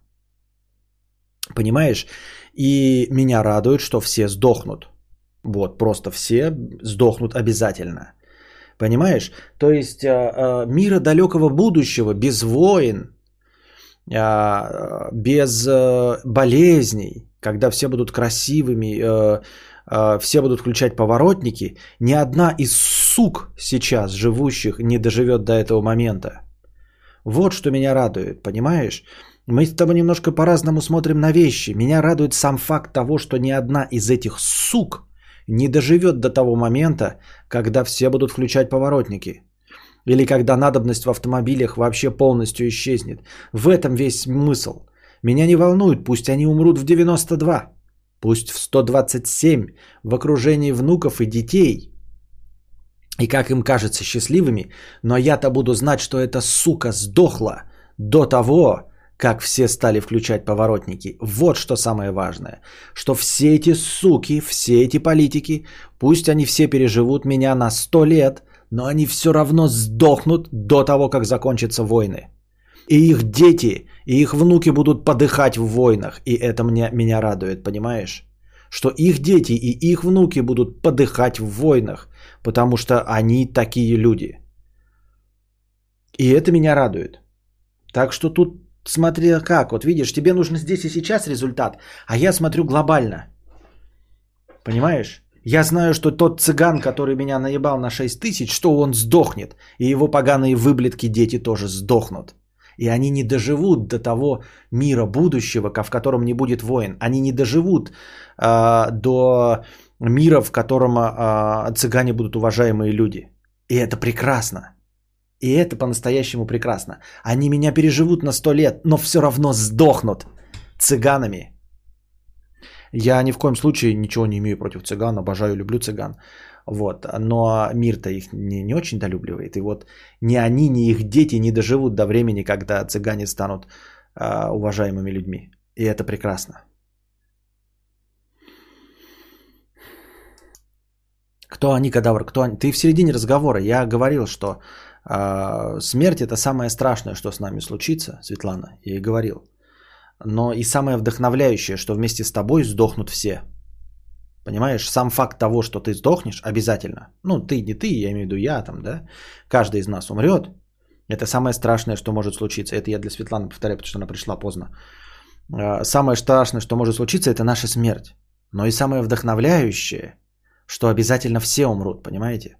Понимаешь? И меня радует, что все сдохнут. Вот, просто все сдохнут обязательно. Понимаешь? То есть а, а, мира далекого будущего без войн, а, без болезней, когда все будут красивыми, все будут включать поворотники, ни одна из сук сейчас живущих не доживет до этого момента. Вот что меня радует, понимаешь? Мы с тобой немножко по-разному смотрим на вещи. Меня радует сам факт того, что ни одна из этих сук не доживет до того момента, когда все будут включать поворотники. Или когда надобность в автомобилях вообще полностью исчезнет. В этом весь смысл. Меня не волнует, пусть они умрут в 92, пусть в 127, в окружении внуков и детей. И как им кажется счастливыми, но я-то буду знать, что эта сука сдохла до того, как все стали включать поворотники. Вот что самое важное. Что все эти суки, все эти политики, пусть они все переживут меня на сто лет, но они все равно сдохнут до того, как закончатся войны. И их дети, и их внуки будут подыхать в войнах. И это мне, меня радует, понимаешь? Что их дети и их внуки будут подыхать в войнах, потому что они такие люди. И это меня радует. Так что тут смотри как. Вот видишь, тебе нужно здесь и сейчас результат, а я смотрю глобально. Понимаешь? Я знаю, что тот цыган, который меня наебал на 6 тысяч, что он сдохнет. И его поганые выблетки дети тоже сдохнут. И они не доживут до того мира будущего, в котором не будет войн. Они не доживут э, до мира, в котором э, цыгане будут уважаемые люди. И это прекрасно. И это по-настоящему прекрасно. Они меня переживут на сто лет, но все равно сдохнут цыганами. Я ни в коем случае ничего не имею против цыган, обожаю, люблю цыган. Вот. Но мир-то их не, не очень долюбливает. И вот ни они, ни их дети не доживут до времени, когда цыгане станут э, уважаемыми людьми. И это прекрасно. Кто они, кадавр? Кто они? Ты в середине разговора. Я говорил, что а, смерть это самое страшное, что с нами случится, Светлана, я и говорил. Но и самое вдохновляющее, что вместе с тобой сдохнут все. Понимаешь, сам факт того, что ты сдохнешь, обязательно. Ну, ты не ты, я имею в виду я там, да. Каждый из нас умрет. Это самое страшное, что может случиться. Это я для Светланы повторяю, потому что она пришла поздно. А, самое страшное, что может случиться, это наша смерть. Но и самое вдохновляющее, что обязательно все умрут, понимаете?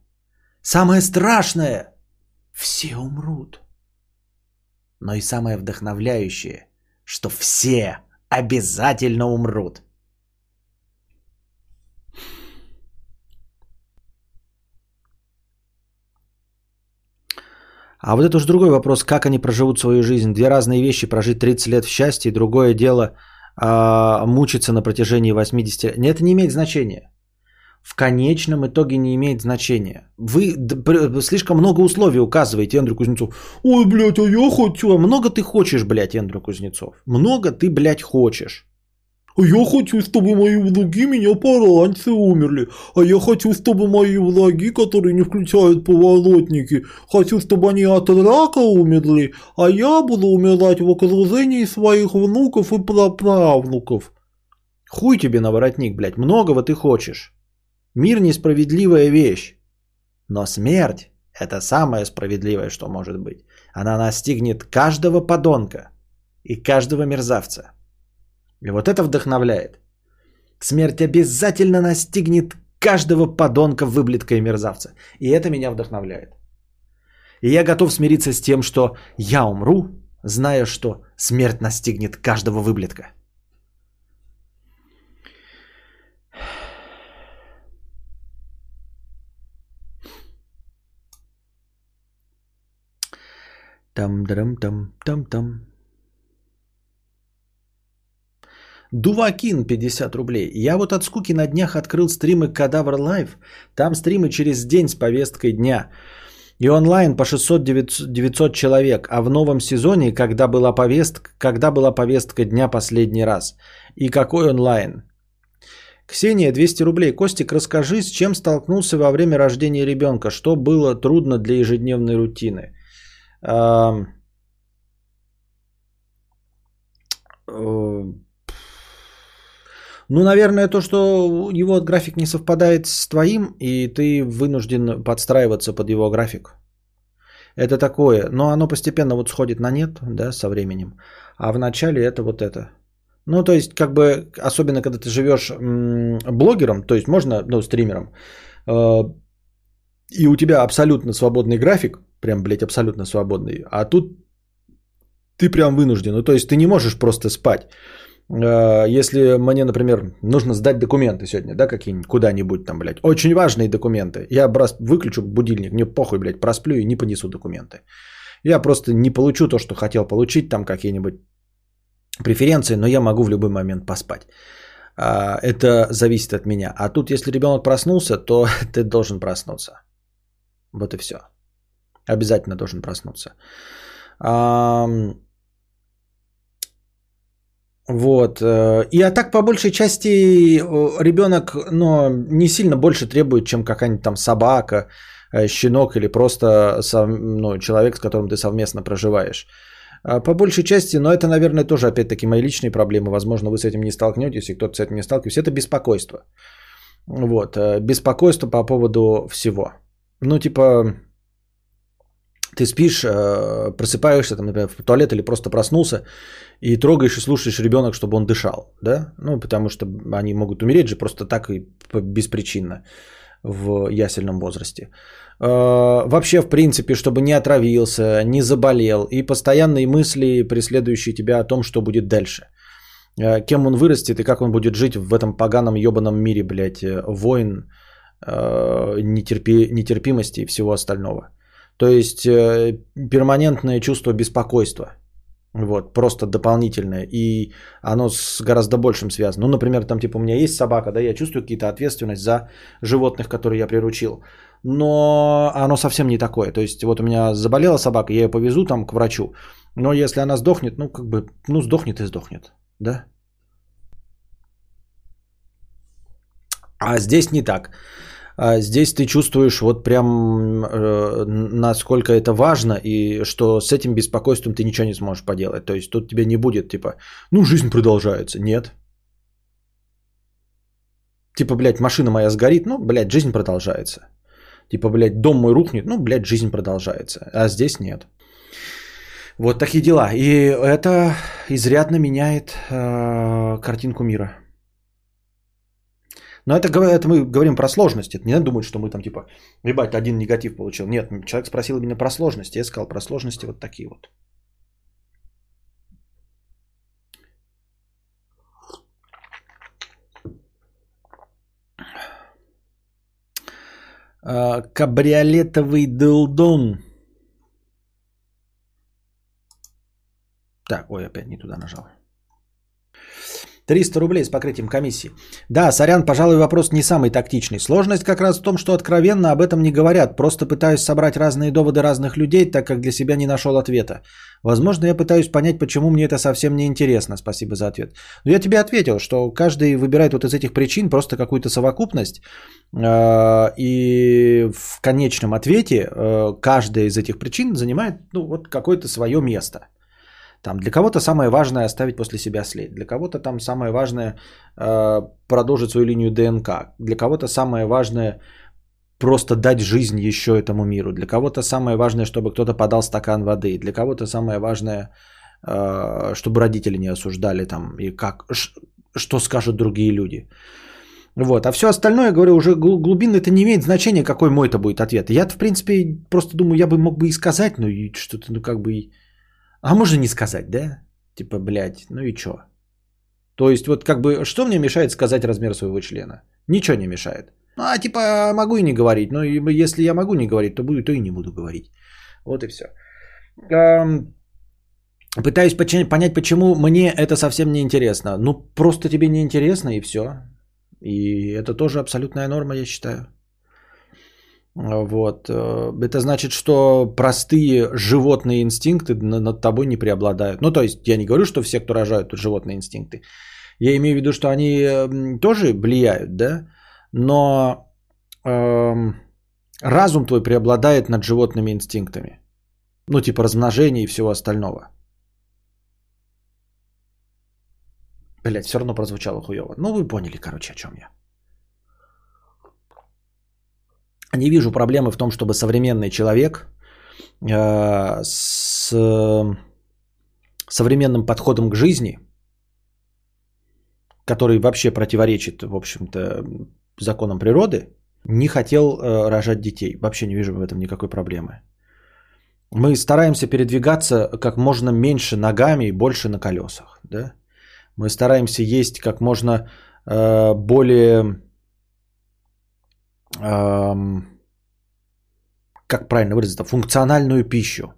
Самое страшное, все умрут. Но и самое вдохновляющее, что все обязательно умрут. А вот это уже другой вопрос, как они проживут свою жизнь. Две разные вещи, прожить 30 лет в счастье, другое дело а, мучиться на протяжении 80 лет. Это не имеет значения в конечном итоге не имеет значения. Вы слишком много условий указываете, Эндрю Кузнецов. Ой, блядь, а я хочу. Много ты хочешь, блядь, Эндрю Кузнецов. Много ты, блядь, хочешь. А я хочу, чтобы мои враги меня пораньше умерли. А я хочу, чтобы мои враги, которые не включают поворотники, хочу, чтобы они от рака умерли, а я буду умирать в окружении своих внуков и праправнуков. Хуй тебе на воротник, блядь, многого ты хочешь. Мир несправедливая вещь. Но смерть – это самое справедливое, что может быть. Она настигнет каждого подонка и каждого мерзавца. И вот это вдохновляет. Смерть обязательно настигнет каждого подонка, выблетка и мерзавца. И это меня вдохновляет. И я готов смириться с тем, что я умру, зная, что смерть настигнет каждого выблетка. Там драм там там там. Дувакин 50 рублей. Я вот от скуки на днях открыл стримы Кадавр Лайв. Там стримы через день с повесткой дня. И онлайн по 600-900 человек. А в новом сезоне, когда была, повестка, когда была повестка дня последний раз? И какой онлайн? Ксения, 200 рублей. Костик, расскажи, с чем столкнулся во время рождения ребенка? Что было трудно для ежедневной рутины? Э, ну, наверное, то, что его график не совпадает с твоим, и ты вынужден подстраиваться под его график. Это такое, но оно постепенно вот сходит на нет, да, со временем. А в начале это вот это. Ну, то есть, как бы, особенно когда ты живешь блогером, то есть можно, ну, стримером, э- и у тебя абсолютно свободный график, прям, блядь, абсолютно свободный, а тут ты прям вынужден. Ну, то есть, ты не можешь просто спать. Э, если мне, например, нужно сдать документы сегодня, да, какие-нибудь, куда-нибудь там, блядь, очень важные документы, я брос, выключу будильник, мне похуй, блядь, просплю и не понесу документы. Я просто не получу то, что хотел получить, там какие-нибудь преференции, но я могу в любой момент поспать. А, это зависит от меня. А тут, если ребенок проснулся, то ты должен проснуться. Вот и все. Обязательно должен проснуться. Вот. Э, и а так, по большей части, э, ребенок но не сильно больше требует, чем какая-нибудь там собака, э, щенок или просто ну, человек, с которым ты совместно проживаешь. А по большей части, но это, наверное, тоже, опять-таки, мои личные проблемы. Возможно, вы с этим не столкнетесь, и кто-то с этим не сталкивается. Это беспокойство. Вот. Беспокойство по поводу всего. Ну, типа, ты спишь, э, просыпаешься, там, например, в туалет или просто проснулся, и трогаешь и слушаешь ребенок, чтобы он дышал, да? Ну, потому что они могут умереть же просто так и беспричинно в ясельном возрасте. Э, вообще, в принципе, чтобы не отравился, не заболел, и постоянные мысли, преследующие тебя о том, что будет дальше. Э, кем он вырастет и как он будет жить в этом поганом ебаном мире, блядь, войн, нетерпи, нетерпимости и всего остального. То есть э, перманентное чувство беспокойства. Вот, просто дополнительное. И оно с гораздо большим связано. Ну, например, там типа у меня есть собака, да, я чувствую какие-то ответственность за животных, которые я приручил. Но оно совсем не такое. То есть вот у меня заболела собака, я ее повезу там к врачу. Но если она сдохнет, ну, как бы, ну, сдохнет и сдохнет. Да? А здесь не так. А здесь ты чувствуешь вот прям э, насколько это важно и что с этим беспокойством ты ничего не сможешь поделать. То есть тут тебе не будет типа, ну жизнь продолжается. Нет. Типа, блядь, машина моя сгорит, ну, блядь, жизнь продолжается. Типа, блядь, дом мой рухнет, ну, блядь, жизнь продолжается. А здесь нет. Вот такие дела. И это изрядно меняет э, картинку мира. Но это, это мы говорим про сложности. Это не надо думать, что мы там типа, ебать, один негатив получил. Нет, человек спросил именно про сложности. Я сказал про сложности вот такие вот. А, кабриолетовый дылдон. Так, ой, опять не туда нажал. 300 рублей с покрытием комиссии. Да, сорян, пожалуй, вопрос не самый тактичный. Сложность как раз в том, что откровенно об этом не говорят. Просто пытаюсь собрать разные доводы разных людей, так как для себя не нашел ответа. Возможно, я пытаюсь понять, почему мне это совсем не интересно. Спасибо за ответ. Но я тебе ответил, что каждый выбирает вот из этих причин просто какую-то совокупность. Э, и в конечном ответе э, каждая из этих причин занимает ну, вот какое-то свое место. Там для кого-то самое важное оставить после себя след, для кого-то там самое важное э, продолжить свою линию ДНК, для кого-то самое важное просто дать жизнь еще этому миру, для кого-то самое важное, чтобы кто-то подал стакан воды, для кого-то самое важное, э, чтобы родители не осуждали там и как, что скажут другие люди. Вот. А все остальное, говорю, уже глубинно это не имеет значения, какой мой это будет ответ. Я, в принципе, просто думаю, я бы мог бы и сказать, но и что-то, ну, как бы, а можно не сказать, да? Типа, блядь, ну и чё? То есть, вот как бы, что мне мешает сказать размер своего члена? Ничего не мешает. Ну, а типа, могу и не говорить. Но если я могу не говорить, то буду, то и не буду говорить. Вот и все. Пытаюсь поч- понять, почему мне это совсем не интересно. Ну, просто тебе не интересно и все. И это тоже абсолютная норма, я считаю. Вот. э, Это значит, что простые животные инстинкты на- над тобой не преобладают. Ну, то есть, я не говорю, что все, кто рожают, животные инстинкты. Я имею в виду, что они тоже влияют, да? Но эм, разум твой преобладает над животными инстинктами. Ну, типа размножения и всего остального. Блять, все равно прозвучало хуево. Ну, вы поняли, короче, о чем я. Не вижу проблемы в том, чтобы современный человек э, с э, современным подходом к жизни, который вообще противоречит, в общем-то, законам природы, не хотел э, рожать детей. Вообще не вижу в этом никакой проблемы. Мы стараемся передвигаться как можно меньше ногами и больше на колесах. Да? Мы стараемся есть как можно э, более как правильно выразиться, функциональную пищу.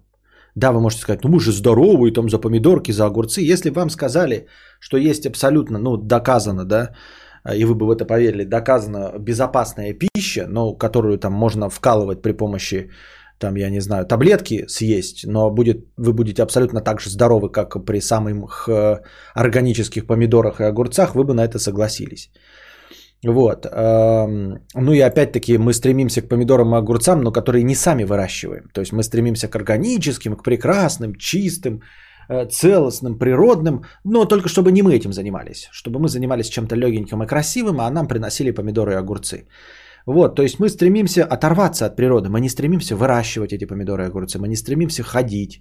Да, вы можете сказать, ну мы же здоровые, там за помидорки, за огурцы. Если вам сказали, что есть абсолютно, ну доказано, да, и вы бы в это поверили, доказано безопасная пища, но которую там можно вкалывать при помощи, там, я не знаю, таблетки съесть, но будет, вы будете абсолютно так же здоровы, как при самых э, органических помидорах и огурцах, вы бы на это согласились. Вот. Ну и опять-таки мы стремимся к помидорам и огурцам, но которые не сами выращиваем. То есть мы стремимся к органическим, к прекрасным, чистым, э, целостным, природным, но только чтобы не мы этим занимались. Чтобы мы занимались чем-то легеньким и красивым, а нам приносили помидоры и огурцы. Вот, то есть мы стремимся оторваться от природы, мы не стремимся выращивать эти помидоры и огурцы, мы не стремимся ходить,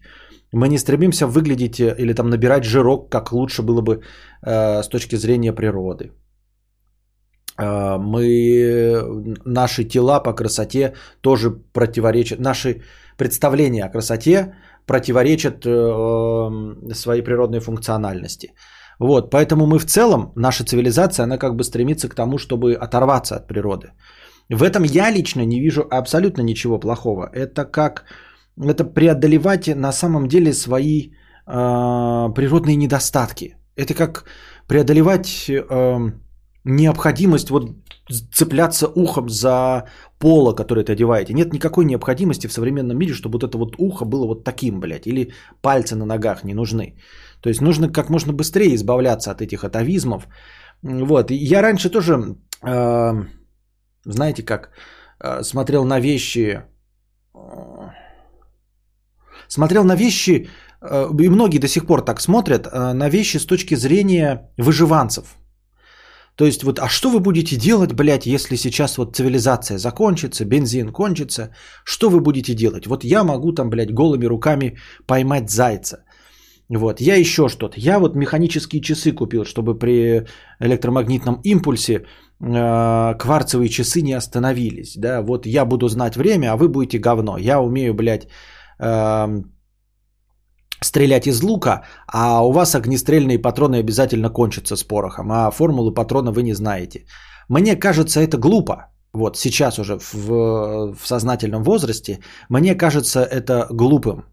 мы не стремимся выглядеть э, или там набирать жирок, как лучше было бы э, с точки зрения природы. Э, мы, наши тела по красоте тоже противоречат, наши представления о красоте противоречат э, своей природной функциональности. Вот, поэтому мы в целом, наша цивилизация, она как бы стремится к тому, чтобы оторваться от природы. В этом я лично не вижу абсолютно ничего плохого. Это как, это преодолевать на самом деле свои э, природные недостатки. Это как преодолевать э, необходимость вот цепляться ухом за поло, которое ты одеваете. Нет никакой необходимости в современном мире, чтобы вот это вот ухо было вот таким, блядь, или пальцы на ногах не нужны. То есть нужно как можно быстрее избавляться от этих атовизмов. Вот. Я раньше тоже, э, знаете как, э, смотрел на вещи, э, смотрел на вещи, э, и многие до сих пор так смотрят, э, на вещи с точки зрения выживанцев. То есть вот, а что вы будете делать, блядь, если сейчас вот цивилизация закончится, бензин кончится, что вы будете делать? Вот я могу там, блядь, голыми руками поймать зайца. Вот, я еще что-то. Я вот механические часы купил, чтобы при электромагнитном импульсе э, кварцевые часы не остановились. Да, вот я буду знать время, а вы будете говно. Я умею, блядь, э, стрелять из лука, а у вас огнестрельные патроны обязательно кончатся с порохом, а формулу патрона вы не знаете. Мне кажется, это глупо. Вот сейчас уже в, в сознательном возрасте, мне кажется это глупым.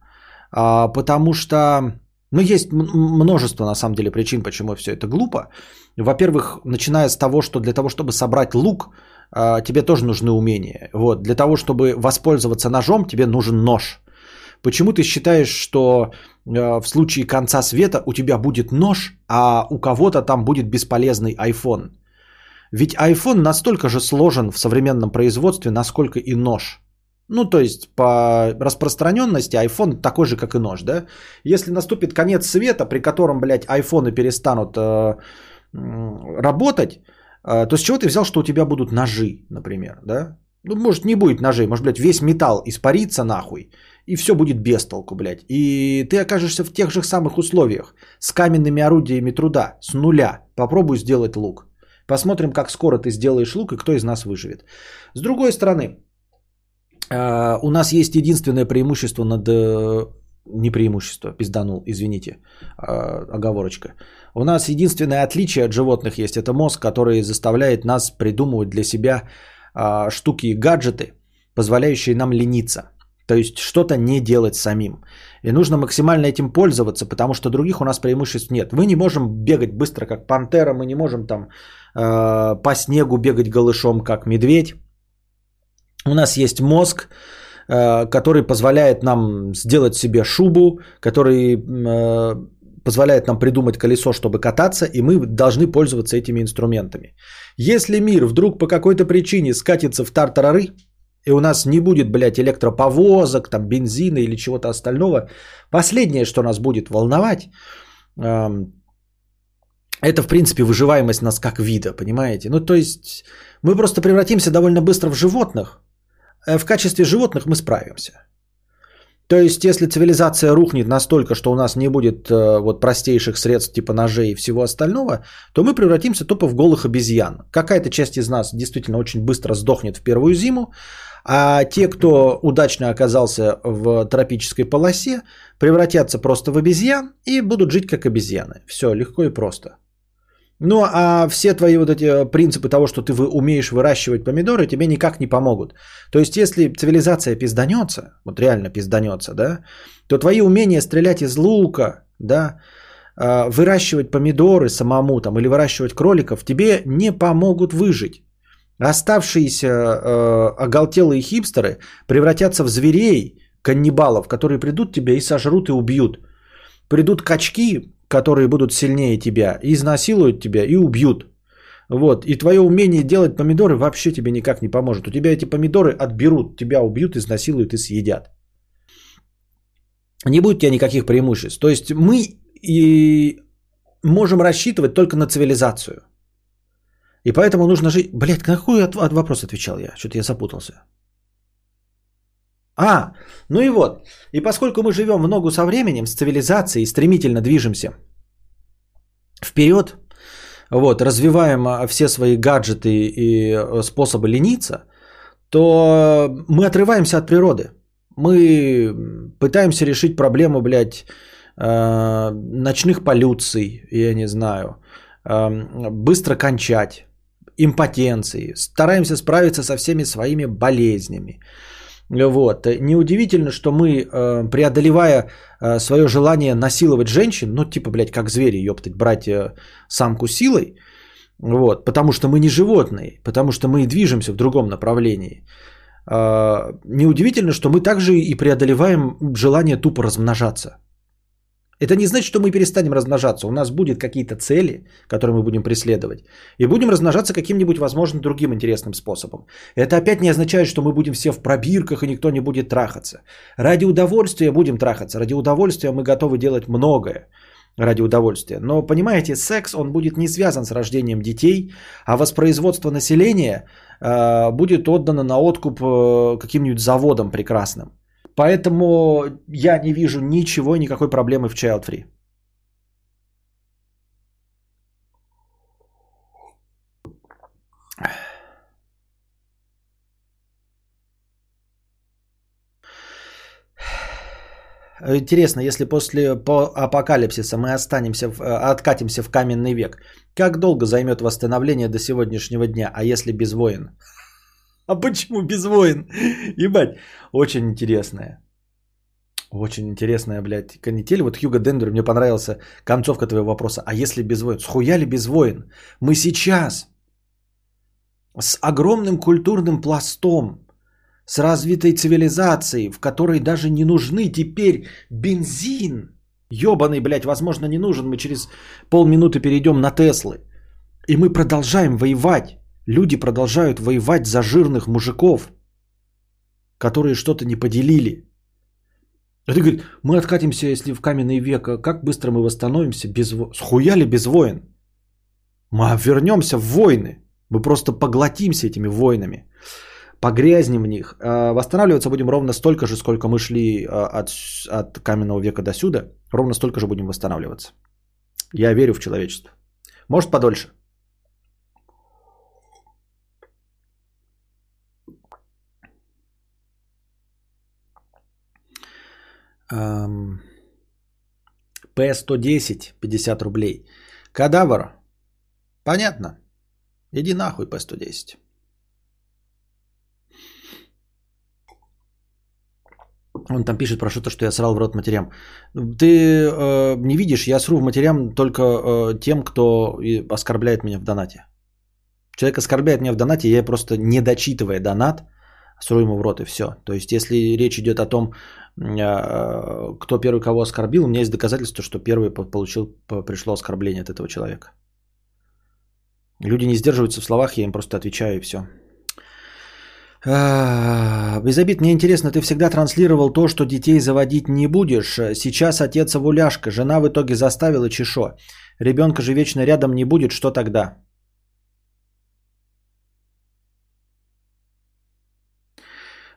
А, потому что, ну, есть множество, на самом деле, причин, почему все это глупо. Во-первых, начиная с того, что для того, чтобы собрать лук, а, тебе тоже нужны умения. Вот, для того, чтобы воспользоваться ножом, тебе нужен нож. Почему ты считаешь, что э, в случае конца света у тебя будет нож, а у кого-то там будет бесполезный iPhone? Ведь iPhone настолько же сложен в современном производстве, насколько и нож. Ну, то есть по распространенности iPhone такой же, как и нож, да? Если наступит конец света, при котором, блядь, айфоны перестанут э, работать, э, то с чего ты взял, что у тебя будут ножи, например, да? Ну, может, не будет ножей, может, блядь, весь металл испарится нахуй, и все будет без толку, блядь. И ты окажешься в тех же самых условиях, с каменными орудиями труда, с нуля. Попробуй сделать лук. Посмотрим, как скоро ты сделаешь лук и кто из нас выживет. С другой стороны, у нас есть единственное преимущество над... Не преимущество, пизданул, извините, оговорочка. У нас единственное отличие от животных есть. Это мозг, который заставляет нас придумывать для себя штуки и гаджеты, позволяющие нам лениться. То есть что-то не делать самим. И нужно максимально этим пользоваться, потому что других у нас преимуществ нет. Мы не можем бегать быстро, как пантера, мы не можем там э, по снегу бегать голышом, как медведь. У нас есть мозг, э, который позволяет нам сделать себе шубу, который э, позволяет нам придумать колесо, чтобы кататься, и мы должны пользоваться этими инструментами. Если мир вдруг по какой-то причине скатится в тартарары, и у нас не будет, блядь, электроповозок, там, бензина или чего-то остального, последнее, что нас будет волновать, эм, это, в принципе, выживаемость нас как вида, понимаете? Ну, то есть, мы просто превратимся довольно быстро в животных. Э, В качестве животных мы справимся. То есть, если цивилизация рухнет настолько, что у нас не будет э, вот простейших средств типа ножей и всего остального, то мы превратимся тупо в голых обезьян. Какая-то часть из нас действительно очень быстро сдохнет в первую зиму, а те, кто удачно оказался в тропической полосе, превратятся просто в обезьян и будут жить как обезьяны. Все, легко и просто. Ну а все твои вот эти принципы того, что ты вы- умеешь выращивать помидоры, тебе никак не помогут. То есть, если цивилизация пизданется, вот реально пизданется, да, то твои умения стрелять из лука, да, а, выращивать помидоры самому там или выращивать кроликов тебе не помогут выжить. Оставшиеся э, оголтелые хипстеры превратятся в зверей, каннибалов, которые придут тебя и сожрут и убьют. Придут качки, которые будут сильнее тебя, изнасилуют тебя и убьют. Вот. И твое умение делать помидоры вообще тебе никак не поможет. У тебя эти помидоры отберут, тебя убьют, изнасилуют и съедят. Не будет у тебя никаких преимуществ. То есть мы и можем рассчитывать только на цивилизацию. И поэтому нужно жить... Блядь, на какой от, от вопрос отвечал я? Что-то я запутался. А, ну и вот. И поскольку мы живем в ногу со временем, с цивилизацией, стремительно движемся вперед, вот, развиваем а, все свои гаджеты и э, способы лениться, то мы отрываемся от природы. Мы пытаемся решить проблему, блядь, э, ночных полюций, я не знаю, э, быстро кончать, импотенции, стараемся справиться со всеми своими болезнями. Вот. Неудивительно, что мы, э, преодолевая свое желание насиловать женщин, ну, типа, блядь, как звери, ёптать, брать э, самку силой, вот, потому что мы не животные, потому что мы движемся в другом направлении. Э, Неудивительно, что мы также и преодолеваем желание тупо размножаться. Это не значит, что мы перестанем размножаться. У нас будут какие-то цели, которые мы будем преследовать. И будем размножаться каким-нибудь, возможно, другим интересным способом. Это опять не означает, что мы будем все в пробирках и никто не будет трахаться. Ради удовольствия будем трахаться. Ради удовольствия мы готовы делать многое. Ради удовольствия. Но, понимаете, секс, он будет не связан с рождением детей, а воспроизводство населения э, будет отдано на откуп э, каким-нибудь заводам прекрасным. Поэтому я не вижу ничего, никакой проблемы в Child Free. Интересно, если после по апокалипсиса мы останемся, в, э, откатимся в каменный век, как долго займет восстановление до сегодняшнего дня, а если без войн? А почему без войн? Ебать, очень интересная. Очень интересная, блядь, канитель. Вот Хьюго Денвер, мне понравился концовка твоего вопроса. А если без войн? Схуя ли без войн? Мы сейчас с огромным культурным пластом, с развитой цивилизацией, в которой даже не нужны теперь бензин. Ёбаный, блядь, возможно, не нужен. Мы через полминуты перейдем на Теслы. И мы продолжаем воевать. Люди продолжают воевать за жирных мужиков, которые что-то не поделили. А ты говоришь, мы откатимся, если в каменный век, а как быстро мы восстановимся без? Схуяли без войн? Мы вернемся в войны. Мы просто поглотимся этими войнами. Погрязнем в них. А Восстанавливаться будем ровно столько же, сколько мы шли а, от, от каменного века до сюда. Ровно столько же будем восстанавливаться. Я верю в человечество. Может подольше. Ам, П110, 50 рублей. Кадавр. Понятно. Иди нахуй, П110. Он там пишет про что-то, что я срал в рот матерям. Ты э, не видишь, я сру в матерям только э, тем, кто оскорбляет меня в донате. Человек оскорбляет меня в донате, я просто не дочитывая донат, сру ему в рот и все. То есть, если речь идет о том, кто первый кого оскорбил, у меня есть доказательство, что первый по- получил, по- пришло оскорбление от этого человека. Люди не сдерживаются в словах, я им просто отвечаю и все. Без обид, мне интересно, ты всегда транслировал то, что детей заводить не будешь. Сейчас отец овуляшка, жена в итоге заставила чешо. Ребенка же вечно рядом не будет, что тогда?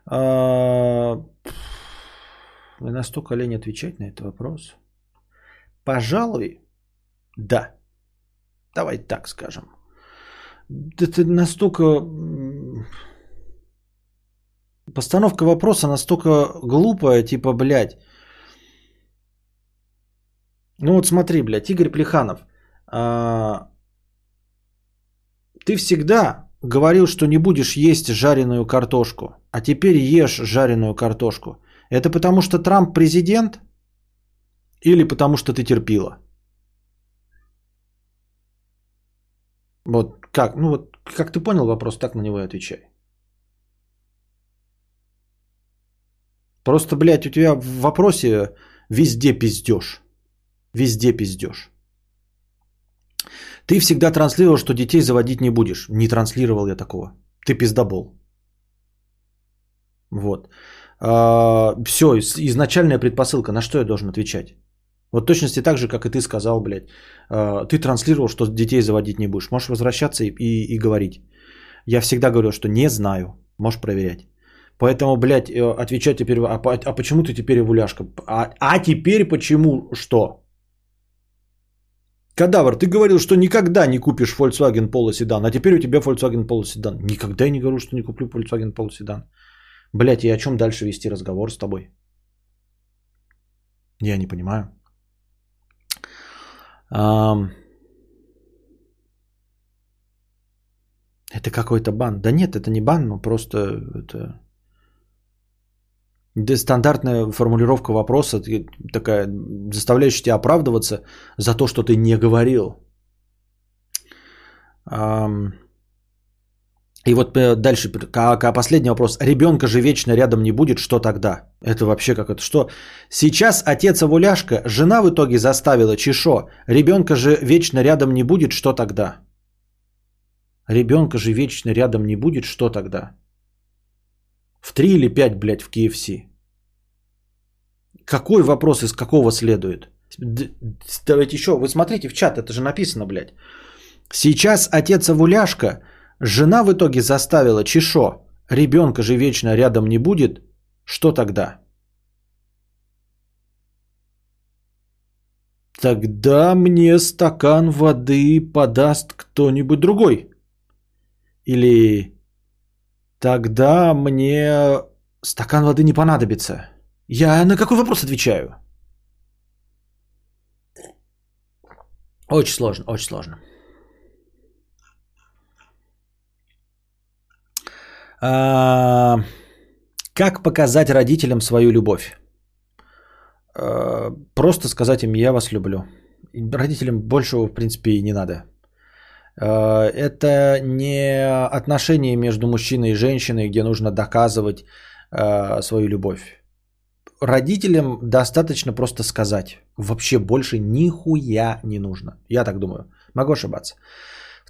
А, Мне настолько лень отвечать на этот вопрос. Пожалуй, да. Давай так скажем. Это настолько... Постановка вопроса настолько глупая, типа, блядь. Ну вот смотри, блядь, Игорь Плеханов. а, ты всегда говорил, что не будешь есть жареную картошку, а теперь ешь жареную картошку. Это потому что Трамп президент или потому что ты терпила? Вот как, ну вот как ты понял вопрос, так на него и отвечай. Просто, блядь, у тебя в вопросе везде пиздеж. Везде пиздеж. Ты всегда транслировал, что детей заводить не будешь. Не транслировал я такого. Ты пиздобол. Вот. Все, изначальная предпосылка. На что я должен отвечать? Вот точности так же, как и ты сказал, блядь. А, ты транслировал, что детей заводить не будешь. Можешь возвращаться и, и, и говорить. Я всегда говорю, что не знаю. Можешь проверять. Поэтому, блядь, э, отвечать теперь, а, а почему ты теперь овуляшка? А, а теперь почему что? Кадавр, ты говорил, что никогда не купишь Volkswagen Polo седан, а теперь у тебя Volkswagen Polo седан. Никогда я не говорю, что не куплю Volkswagen Polo седан. Блядь, и о чем дальше вести разговор с тобой? Я не понимаю. Это какой-то бан. Да нет, это не бан, но просто это... Да, стандартная формулировка вопроса, такая, заставляющая тебя оправдываться за то, что ты не говорил. И вот э, дальше, последний вопрос. Ребенка же вечно рядом не будет, что тогда? Это вообще как это? Что? Сейчас отец овуляшка, жена в итоге заставила чешо. Ребенка же вечно рядом не будет, что тогда? Ребенка же вечно рядом не будет, что тогда? В 3 или 5, блядь, в KFC. Какой вопрос из какого следует? Давайте еще, вы смотрите в чат, это же написано, блядь. Сейчас отец овуляшка, жена в итоге заставила чешо. Ребенка же вечно рядом не будет. Что тогда? Тогда мне стакан воды подаст кто-нибудь другой. Или тогда мне стакан воды не понадобится. Я на какой вопрос отвечаю? Очень сложно, очень сложно. Как показать родителям свою любовь? А, Просто сказать им, я вас люблю. Родителям большего, в принципе, и не надо. А, Это не отношения между мужчиной и женщиной, где нужно доказывать а, свою любовь. Родителям достаточно просто сказать. Вообще больше нихуя не нужно. Я так думаю. Могу ошибаться.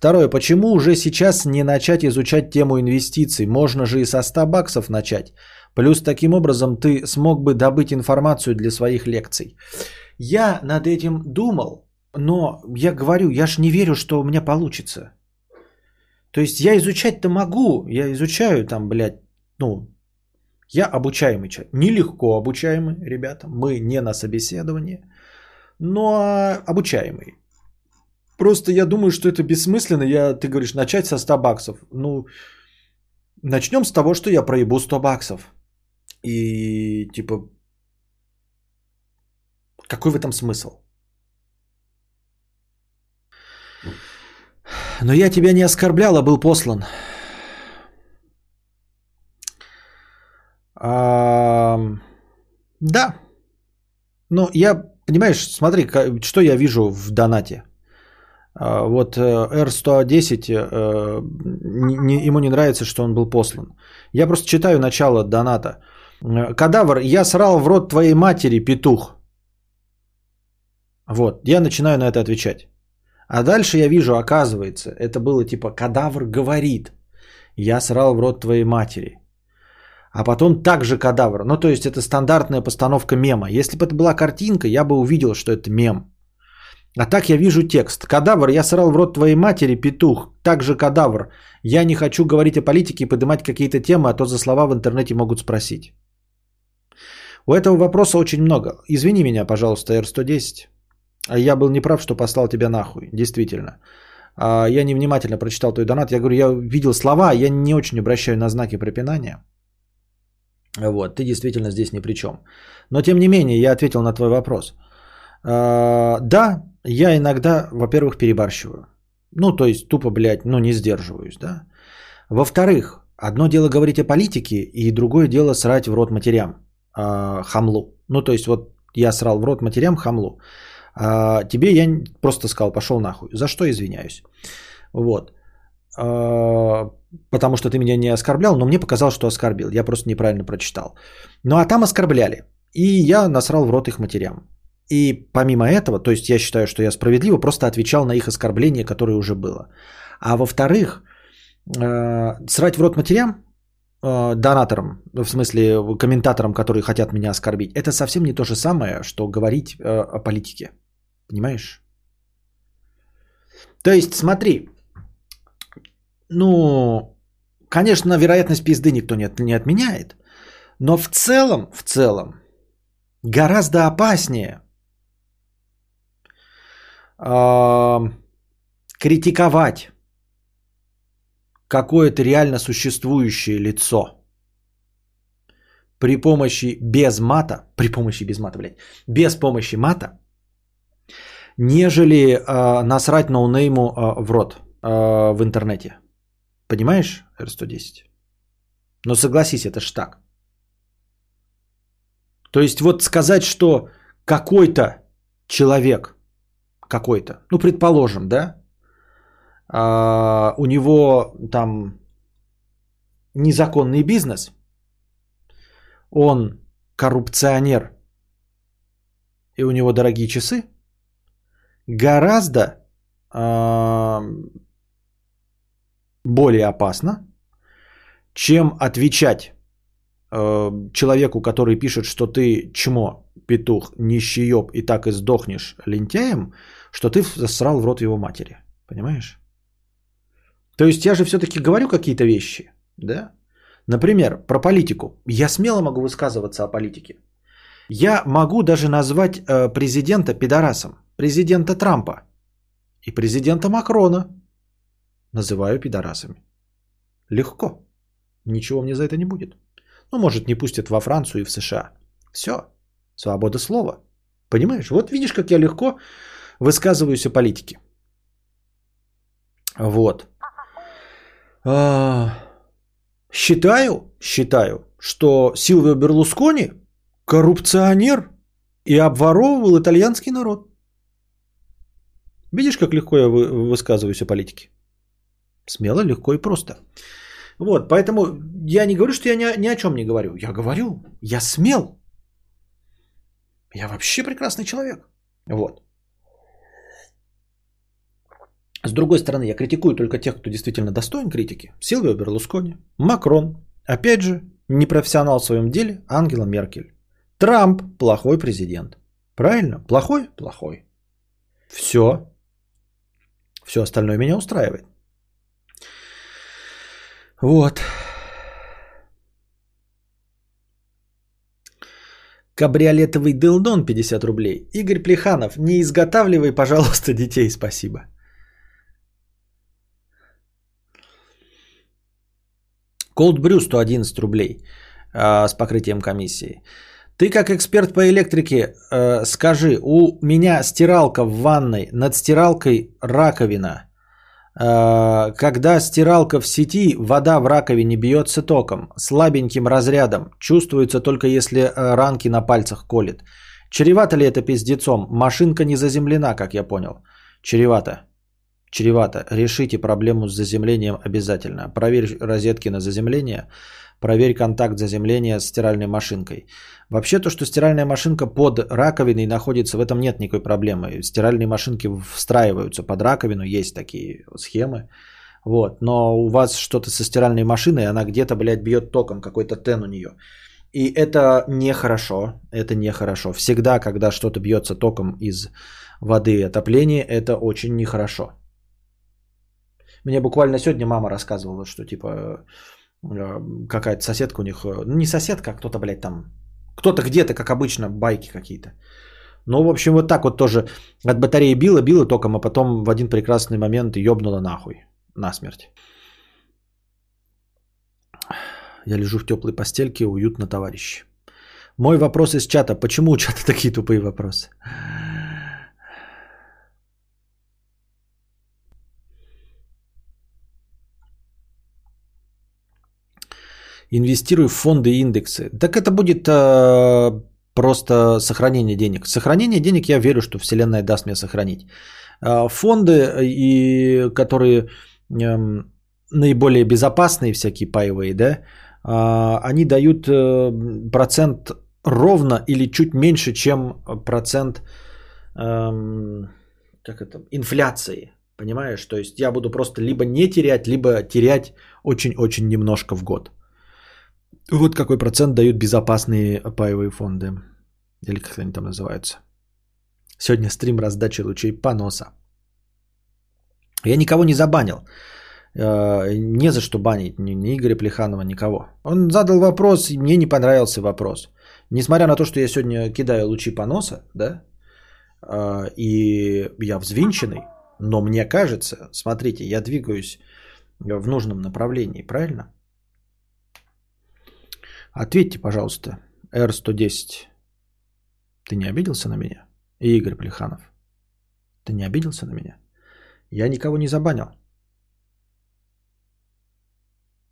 Второе. Почему уже сейчас не начать изучать тему инвестиций? Можно же и со 100 баксов начать. Плюс таким образом ты смог бы добыть информацию для своих лекций. Я над этим думал, но я говорю, я ж не верю, что у меня получится. То есть я изучать-то могу, я изучаю там, блядь, ну, я обучаемый человек. Нелегко обучаемый, ребята, мы не на собеседовании, но обучаемый. Просто я думаю, что это бессмысленно. Я, ты говоришь, начать со 100 баксов. Ну, начнем с того, что я проебу 100 баксов. И типа, какой в этом смысл? Но я тебя не оскорблял, а был послан. Ам, Да. Ну, я, понимаешь, смотри, что я вижу в донате. А, Вот э, R110, э, ему не нравится, что он был послан. Я просто читаю начало доната. Э, Кадавр, я срал в рот твоей матери, петух. Вот, я начинаю на это отвечать. А дальше я вижу, оказывается, это было типа «Кадавр говорит, я срал в рот твоей матери». А потом также кадавр. Ну, то есть это стандартная постановка мема. Если бы это была картинка, я бы увидел, что это мем. А так я вижу текст. Кадавр, я срал в рот твоей матери, петух. Также кадавр. Я не хочу говорить о политике и поднимать какие-то темы, а то за слова в интернете могут спросить. У этого вопроса очень много. Извини меня, пожалуйста, R110. А Я был неправ, что послал тебя нахуй. Действительно. А, Я невнимательно прочитал твой донат. Я говорю, я видел слова, я не очень обращаю на знаки препинания. Вот, ты действительно здесь ни при чем. Но тем не менее, я ответил на твой вопрос. А, да, я иногда, во-первых, перебарщиваю. Ну, то есть тупо, блядь, ну не сдерживаюсь, да. Во-вторых, одно дело говорить о политике, и другое дело срать в рот матерям, а, хамлу. Ну, то есть вот я срал в рот матерям хамлу. А, тебе я просто сказал, пошел нахуй. За что извиняюсь. Вот. А, потому что ты меня не оскорблял, но мне показалось, что оскорбил. Я просто неправильно прочитал. Ну а там оскорбляли. И я насрал в рот их матерям. И помимо этого, то есть я считаю, что я справедливо просто отвечал на их оскорбление, которое уже было. А во-вторых, э, срать в рот матерям, э, донаторам, в смысле комментаторам, которые хотят меня оскорбить, это совсем не то же самое, что говорить э, о политике. Понимаешь? То есть, смотри, ну, конечно, вероятность пизды никто не, от- не отменяет, но в целом, в целом, гораздо опаснее критиковать какое-то реально существующее лицо при помощи без мата, при помощи без мата, блядь, без помощи мата, нежели а, насрать ноунейму а, в рот а, в интернете. Понимаешь, R110? Но согласись, это ж так. То есть вот сказать, что какой-то человек, какой-то, ну предположим, да, а, у него там незаконный бизнес, он коррупционер, и у него дорогие часы, гораздо а, более опасно, чем отвечать э, человеку, который пишет, что ты чмо, петух, нищеёб и так и сдохнешь лентяем, что ты засрал в рот его матери. Понимаешь? То есть я же все-таки говорю какие-то вещи, да? Например, про политику. Я смело могу высказываться о политике. Я могу даже назвать э, президента пидорасом. Президента Трампа и президента Макрона называю пидорасами. Легко. Ничего мне за это не будет. Ну, может, не пустят во Францию и в США. Все. Свобода слова. Понимаешь? Вот видишь, как я легко высказываюсь о политике. Вот. А, Считаю, считаю, что Силвио Берлускони коррупционер и обворовывал итальянский народ. Видишь, как легко я вы- высказываюсь о политике? Смело, легко и просто. Вот, поэтому я не говорю, что я ни, ни о чем не говорю. Я говорю, я смел. Я вообще прекрасный человек. Вот. С другой стороны, я критикую только тех, кто действительно достоин критики. Силвио Берлускони, Макрон, опять же, непрофессионал в своем деле, Ангела Меркель. Трамп – плохой президент. Правильно? Плохой? Плохой. Все. Все остальное меня устраивает. Вот. Кабриолетовый дылдон 50 рублей. Игорь Плеханов, не изготавливай, пожалуйста, детей, спасибо. Cold Brew 111 рублей а, с покрытием комиссии. Ты как эксперт по электрике э, скажи, у меня стиралка в ванной, над стиралкой раковина. Э, когда стиралка в сети, вода в раковине бьется током, слабеньким разрядом, чувствуется только если э, ранки на пальцах колет. Чревато ли это пиздецом? Машинка не заземлена, как я понял. Чревато. Чревато. Решите проблему с заземлением обязательно. Проверь розетки на заземление. Проверь контакт заземления с стиральной машинкой. Вообще то, что стиральная машинка под раковиной находится, в этом нет никакой проблемы. Стиральные машинки встраиваются под раковину, есть такие схемы. Вот. Но у вас что-то со стиральной машиной, она где-то, блядь, бьет током, какой-то тен у нее. И это нехорошо, это нехорошо. Всегда, когда что-то бьется током из воды и отопления, это очень нехорошо. Мне буквально сегодня мама рассказывала, что типа э, какая-то соседка у них, э, ну не соседка, а кто-то, блядь, там, кто-то где-то, как обычно, байки какие-то. Ну, в общем, вот так вот тоже от батареи било, било током, а потом в один прекрасный момент ёбнуло нахуй, насмерть. Я лежу в теплой постельке, уютно, товарищ. Мой вопрос из чата. Почему у чата такие тупые вопросы? Инвестирую в фонды и индексы. Так это будет э, просто сохранение денег. Сохранение денег я верю, что Вселенная даст мне сохранить. Э, фонды, и, которые э, наиболее безопасные, всякие паевые, да, э, они дают э, процент ровно или чуть меньше, чем процент э, как это, инфляции. Понимаешь? То есть я буду просто либо не терять, либо терять очень-очень немножко в год. Вот какой процент дают безопасные паевые фонды. Или как они там называются. Сегодня стрим раздачи лучей поноса. Я никого не забанил. Э, не за что банить ни, ни Игоря Плеханова, никого. Он задал вопрос, и мне не понравился вопрос. Несмотря на то, что я сегодня кидаю лучи поноса, да, э, и я взвинченный, но мне кажется, смотрите, я двигаюсь в нужном направлении, правильно? Ответьте, пожалуйста, R110. Ты не обиделся на меня? Игорь Плеханов. Ты не обиделся на меня? Я никого не забанил.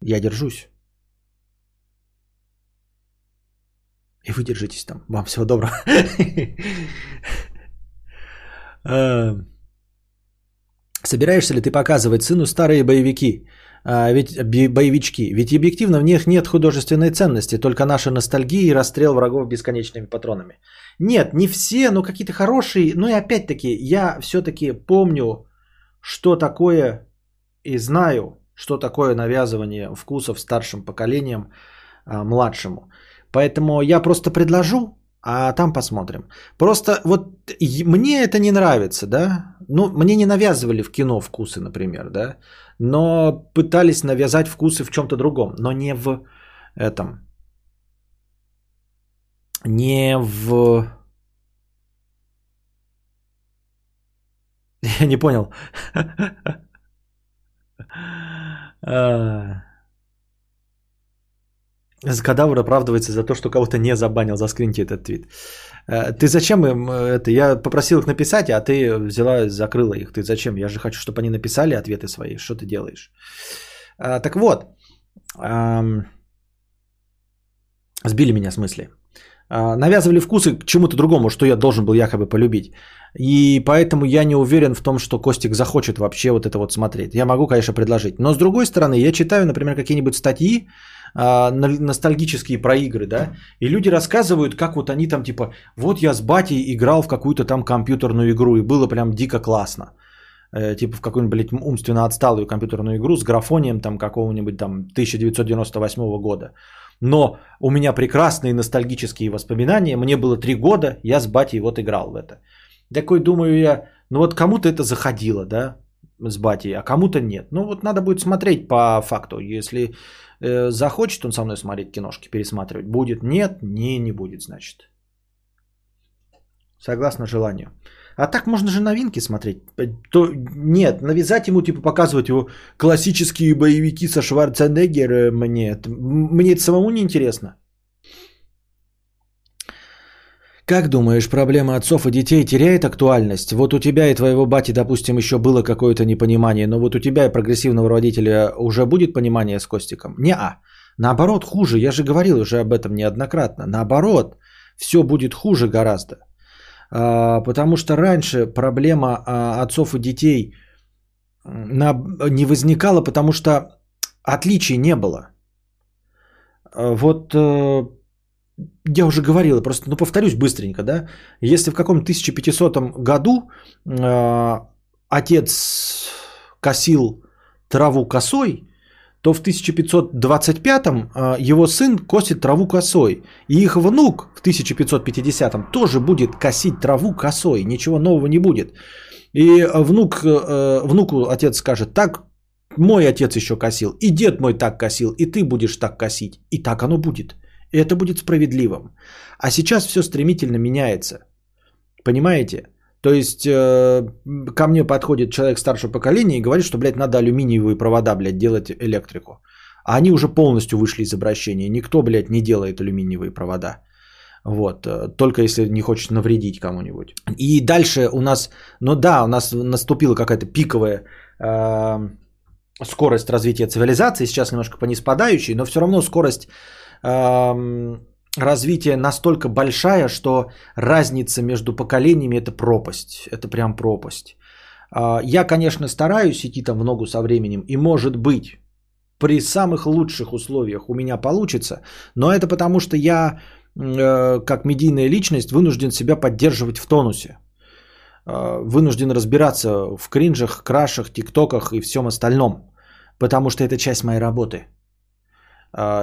Я держусь. И вы держитесь там. Вам всего доброго. Э, собираешься ли ты показывать сыну старые боевики? А, ведь боевички. Ведь объективно в них нет художественной ценности, только наша ностальгия и расстрел врагов бесконечными патронами. Нет, не все, но какие-то хорошие. Ну и опять-таки, я все-таки помню, что такое и знаю, что такое навязывание вкусов старшим поколением а, младшему. Поэтому я просто предложу, а там посмотрим. Просто вот мне это не нравится, да? Ну, мне не навязывали в кино вкусы, например, да? Но пытались навязать вкусы в чем-то другом, но не в этом. Не в... Я не понял. Кадавр оправдывается за то, что кого-то не забанил. Заскриньте этот твит. Э, ты зачем им э, это? Я попросил их написать, а ты взяла, закрыла их. Ты зачем? Я же хочу, чтобы они написали ответы свои. Что ты делаешь? А, так вот. Сбили меня с мысли. А, навязывали вкусы к чему-то другому, что я должен был якобы полюбить. И поэтому я не уверен в том, что Костик захочет вообще вот это вот смотреть. Я могу, конечно, предложить. Но с другой стороны, я читаю, например, какие-нибудь статьи, ностальгические про игры, да, и люди рассказывают, как вот они там типа, вот я с батей играл в какую-то там компьютерную игру, и было прям дико классно. Э, типа в какую-нибудь, блядь, умственно отсталую компьютерную игру с графонием там какого-нибудь там 1998 года. Но у меня прекрасные ностальгические воспоминания, мне было три года, я с батей вот играл в это. Такой думаю я, ну вот кому-то это заходило, да, с батей, а кому-то нет. Ну вот надо будет смотреть по факту. Если э, захочет он со мной смотреть киношки, пересматривать, будет. Нет, не, не будет, значит. Согласно желанию. А так можно же новинки смотреть. То, нет, навязать ему, типа, показывать его классические боевики со Шварценеггером, мне, мне это самому не интересно. Как думаешь, проблема отцов и детей теряет актуальность? Вот у тебя и твоего бати, допустим, еще было какое-то непонимание, но вот у тебя и прогрессивного родителя уже будет понимание с Костиком? Не-а. Наоборот, хуже. Я же говорил уже об этом неоднократно. Наоборот, все будет хуже гораздо. А, потому что раньше проблема а, отцов и детей не возникала, потому что отличий не было. А, вот э, я уже говорил, просто ну, повторюсь быстренько, да, если в каком-то 1500 году отец косил траву косой, то в 1525-м а, его сын косит траву косой. И их внук в 1550-м тоже будет косить траву косой. Ничего нового не будет. И внук, э, внуку отец скажет, так мой отец еще косил, и дед мой так косил, и ты будешь так косить. И так оно будет. И это будет справедливым. А сейчас все стремительно меняется. Понимаете? То есть э, ко мне подходит человек старшего поколения и говорит, что, блядь, надо алюминиевые провода, блядь, делать электрику. А они уже полностью вышли из обращения. Никто, блядь, не делает алюминиевые провода. Вот, э, только если не хочет навредить кому-нибудь. И дальше у нас, ну да, у нас наступила какая-то пиковая э, скорость развития цивилизации, сейчас немножко по но все равно скорость развитие настолько большая, что разница между поколениями это пропасть. Это прям пропасть. А, я, конечно, стараюсь идти там в ногу со временем, и может быть, при самых лучших условиях у меня получится, но это потому, что я, э, как медийная личность, вынужден себя поддерживать в тонусе. А, вынужден разбираться в кринжах, крашах, тиктоках и всем остальном, потому что это часть моей работы –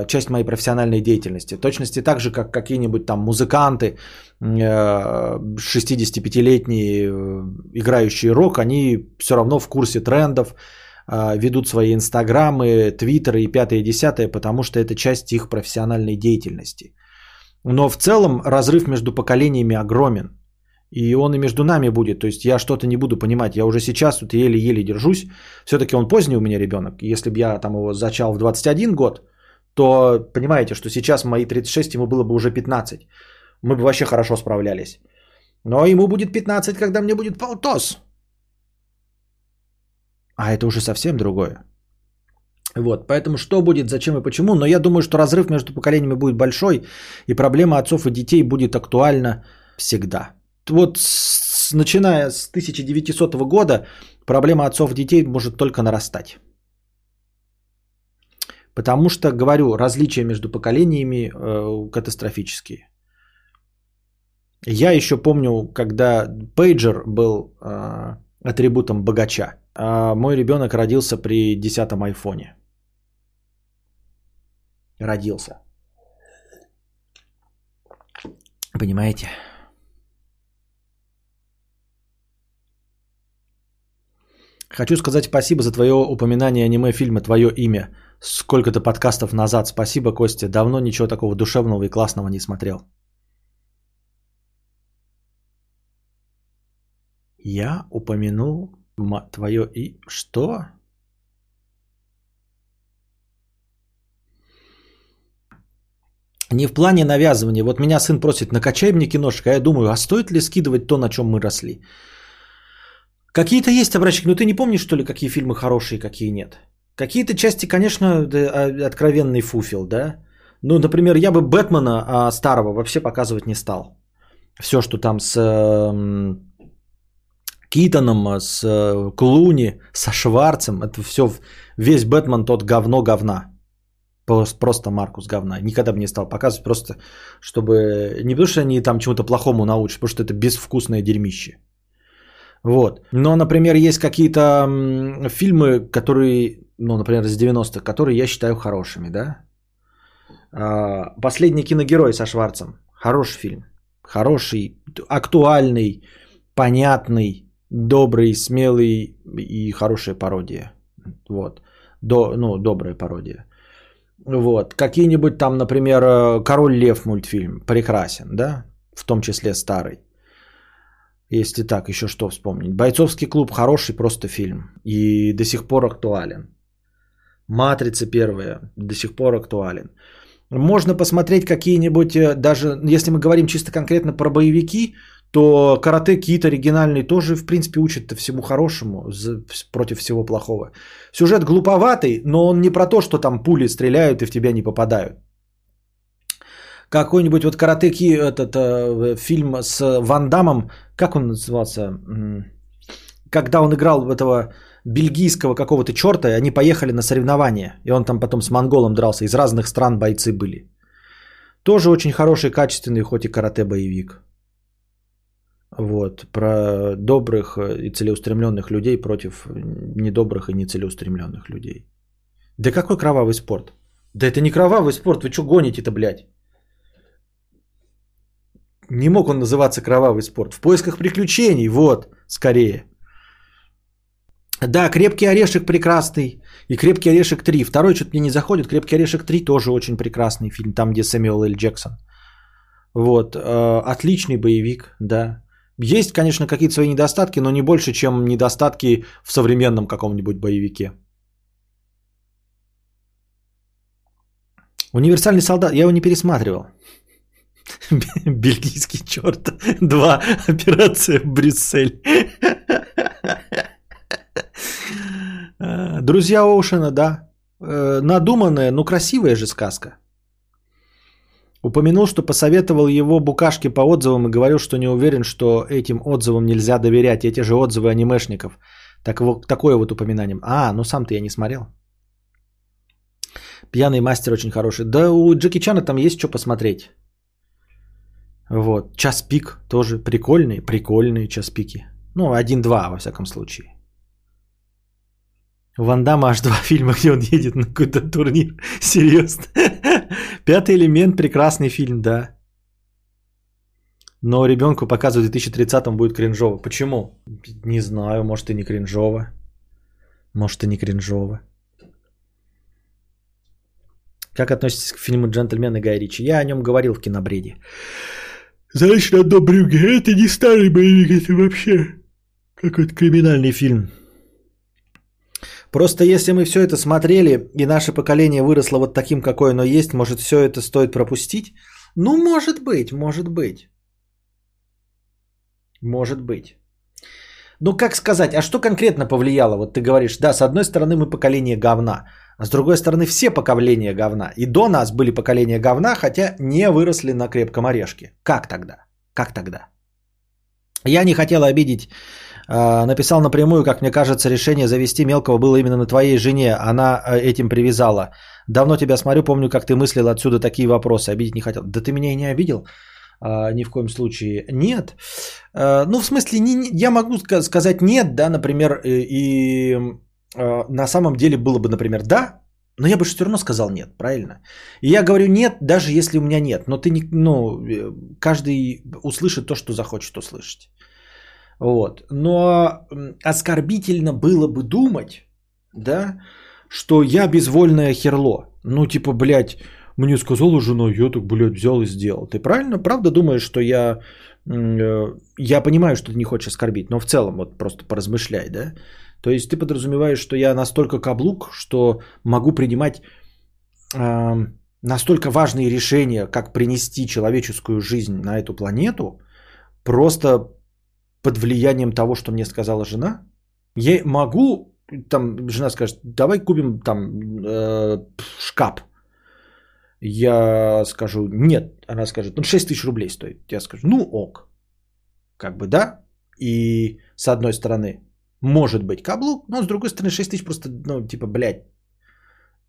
часть моей профессиональной деятельности. точности так же, как какие-нибудь там музыканты, 65-летние, э, играющие рок, они все равно в курсе трендов, ведут свои инстаграмы, твиттеры и пятое и десятое, потому что это часть их профессиональной деятельности. Но в целом разрыв между поколениями огромен. И он и между нами будет. То есть я что-то не буду понимать. Я уже сейчас вот еле-еле держусь. Все-таки он поздний у меня ребенок. Если бы я там его зачал в 21 год, то понимаете, что сейчас мои 36, ему было бы уже 15. Мы бы вообще хорошо справлялись. Но ему будет 15, когда мне будет полтос. А это уже совсем другое. Вот, поэтому что будет, зачем и почему, но я думаю, что разрыв между поколениями будет большой, и проблема отцов и детей будет актуальна всегда. Вот с, начиная с 1900 года проблема отцов и детей может только нарастать. Потому что, говорю, различия между поколениями э, катастрофические. Я еще помню, когда пейджер был э, атрибутом богача. А мой ребенок родился при 10 айфоне. Родился. Понимаете? Хочу сказать спасибо за твое упоминание аниме-фильма «Твое имя» сколько-то подкастов назад. Спасибо, Костя. Давно ничего такого душевного и классного не смотрел. Я упомянул твое и... Что? Не в плане навязывания. Вот меня сын просит, накачай мне киношек, а я думаю, а стоит ли скидывать то, на чем мы росли? Какие-то есть обращения, но ты не помнишь, что ли, какие фильмы хорошие, какие нет? Какие-то части, конечно, а, откровенный фуфел, да? Ну, например, я бы Бэтмена а, старого вообще показывать не стал. Все, что там с э, Китоном, с э, Клуни, со Шварцем, это все, весь Бэтмен тот говно говна. Просто Маркус говна. Никогда бы не стал показывать, просто чтобы... Не потому, что они там чему-то плохому научат, потому что это безвкусное дерьмище. Вот. Но, например, есть какие-то фильмы, которые, ну, например, из 90-х, которые я считаю хорошими, да? А, Последний киногерой со Шварцем. Хороший фильм. Хороший, актуальный, понятный, добрый, смелый и хорошая пародия. Вот. До, ну, добрая пародия. Вот. Какие-нибудь там, например, Король Лев мультфильм. Прекрасен, да? В том числе старый. Если так, еще что вспомнить. Бойцовский клуб хороший просто фильм. И до сих пор актуален. Матрица первая до сих пор актуален. Можно посмотреть какие-нибудь, э, даже если мы говорим чисто конкретно про боевики, то карате кит оригинальный тоже, в принципе, учит всему хорошему за- против всего плохого. Сюжет глуповатый, но он не про то, что там пули стреляют и в тебя не попадают. Какой-нибудь вот карате ки, этот э, фильм с Ван Дамом, как он назывался? Когда он играл в этого бельгийского какого-то черта, и они поехали на соревнования, и он там потом с монголом дрался, из разных стран бойцы были. Тоже очень хороший, качественный, хоть и карате-боевик. Вот, про добрых и целеустремленных людей против недобрых и нецелеустремленных людей. Да какой кровавый спорт? Да это не кровавый спорт, вы что гоните-то, блядь? Не мог он называться кровавый спорт. В поисках приключений, вот, скорее. Да, крепкий орешек прекрасный. И крепкий орешек 3. Второй что-то мне не заходит. Крепкий орешек 3 тоже очень прекрасный фильм. Там, где Сэмюэл Л. Джексон. Вот. э, Отличный боевик, да. Есть, конечно, какие-то свои недостатки, но не больше, чем недостатки в современном каком-нибудь боевике. Универсальный солдат. Я его не пересматривал. Бельгийский черт. Два. Операция Брюссель. Друзья Оушена, да. Э, Надуманная, но красивая же сказка. Упомянул, что посоветовал его букашке по отзывам и говорил, что не уверен, что этим отзывам нельзя доверять. Эти же отзывы анимешников. Так, вот, такое вот упоминание. А, ну сам-то я не смотрел. Пьяный мастер очень хороший. Да у Джеки Чана там есть что посмотреть. Вот. Час пик тоже прикольные, прикольные час пики. Ну, один-два, во всяком случае. У Ван Дамма аж два фильма, где он едет на какой-то турнир. Серьезно. Пятый элемент прекрасный фильм, да. Но ребенку показывают в 2030 будет кринжово. Почему? Не знаю, может и не кринжово. Может и не кринжово. Как относитесь к фильму «Джентльмены Гай Ричи»? Я о нем говорил в кинобреде. Знаешь, на одном брюге, это не старый боевик, это вообще какой-то криминальный фильм. Просто если мы все это смотрели, и наше поколение выросло вот таким, какое оно есть, может, все это стоит пропустить? Ну, может быть, может быть. Может быть. Ну, как сказать, а что конкретно повлияло? Вот ты говоришь, да, с одной стороны мы поколение говна, а с другой стороны все поколения говна. И до нас были поколения говна, хотя не выросли на крепком орешке. Как тогда? Как тогда? Я не хотел обидеть. э, Написал напрямую, как мне кажется, решение завести мелкого было именно на твоей жене. Она э, этим привязала. Давно тебя смотрю, помню, как ты мыслил отсюда такие вопросы. Обидеть не хотел. Да ты меня и не обидел. А, ни в коем случае нет. А, ну, в смысле, не, я могу ска- сказать нет, да, например, и, а, на самом деле было бы, например, да, но я бы все равно сказал нет, правильно? И я говорю нет, даже если у меня нет, но ты не, ну, э, каждый услышит то, что захочет услышать. Вот. Но оскорбительно было бы думать, да, что я безвольное херло. Ну, типа, блядь, мне сказала жена, я так, блядь, взял и сделал. Ты правильно, правда думаешь, что я... э, Я понимаю, что ты не хочешь оскорбить, но в целом вот просто поразмышляй, да? То есть ты подразумеваешь, что я настолько каблук, что могу принимать ам, настолько важные решения, как принести человеческую жизнь на эту планету, просто под влиянием того, что мне сказала жена? Я могу, там жена скажет, давай купим там э, шкаф. Я скажу, нет. Она скажет, ну 6 тысяч рублей стоит. Я скажу, ну ок. Как бы да. И с одной стороны, может быть каблук, но с другой стороны 6 тысяч просто, ну типа, блядь,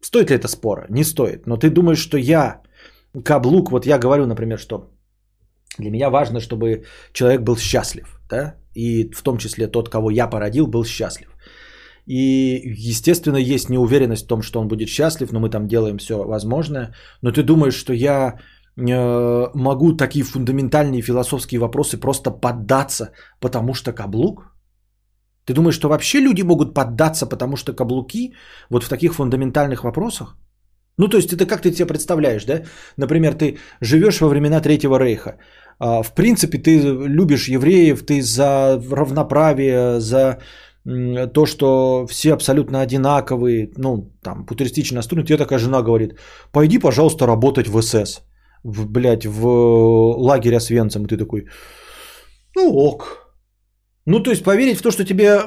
стоит ли это спора? Не стоит. Но ты думаешь, что я каблук, вот я говорю, например, что для меня важно, чтобы человек был счастлив, да, и в том числе тот, кого я породил, был счастлив. И, естественно, есть неуверенность в том, что он будет счастлив, но мы там делаем все возможное. Но ты думаешь, что я э, могу такие фундаментальные философские вопросы просто поддаться, потому что каблук? Ты думаешь, что вообще люди могут поддаться, потому что каблуки вот в таких фундаментальных вопросах? Ну, то есть это как ты себе представляешь, да? Например, ты живешь во времена Третьего Рейха. А, В принципе, ты любишь евреев, ты за равноправие, за то, что все абсолютно одинаковые, ну, там, футуристично настроены, тебе такая жена говорит, пойди, пожалуйста, работать в СС, в, блядь, в лагерь Освенцим, и ты такой, ну ок. Ну, то есть поверить в то, что тебе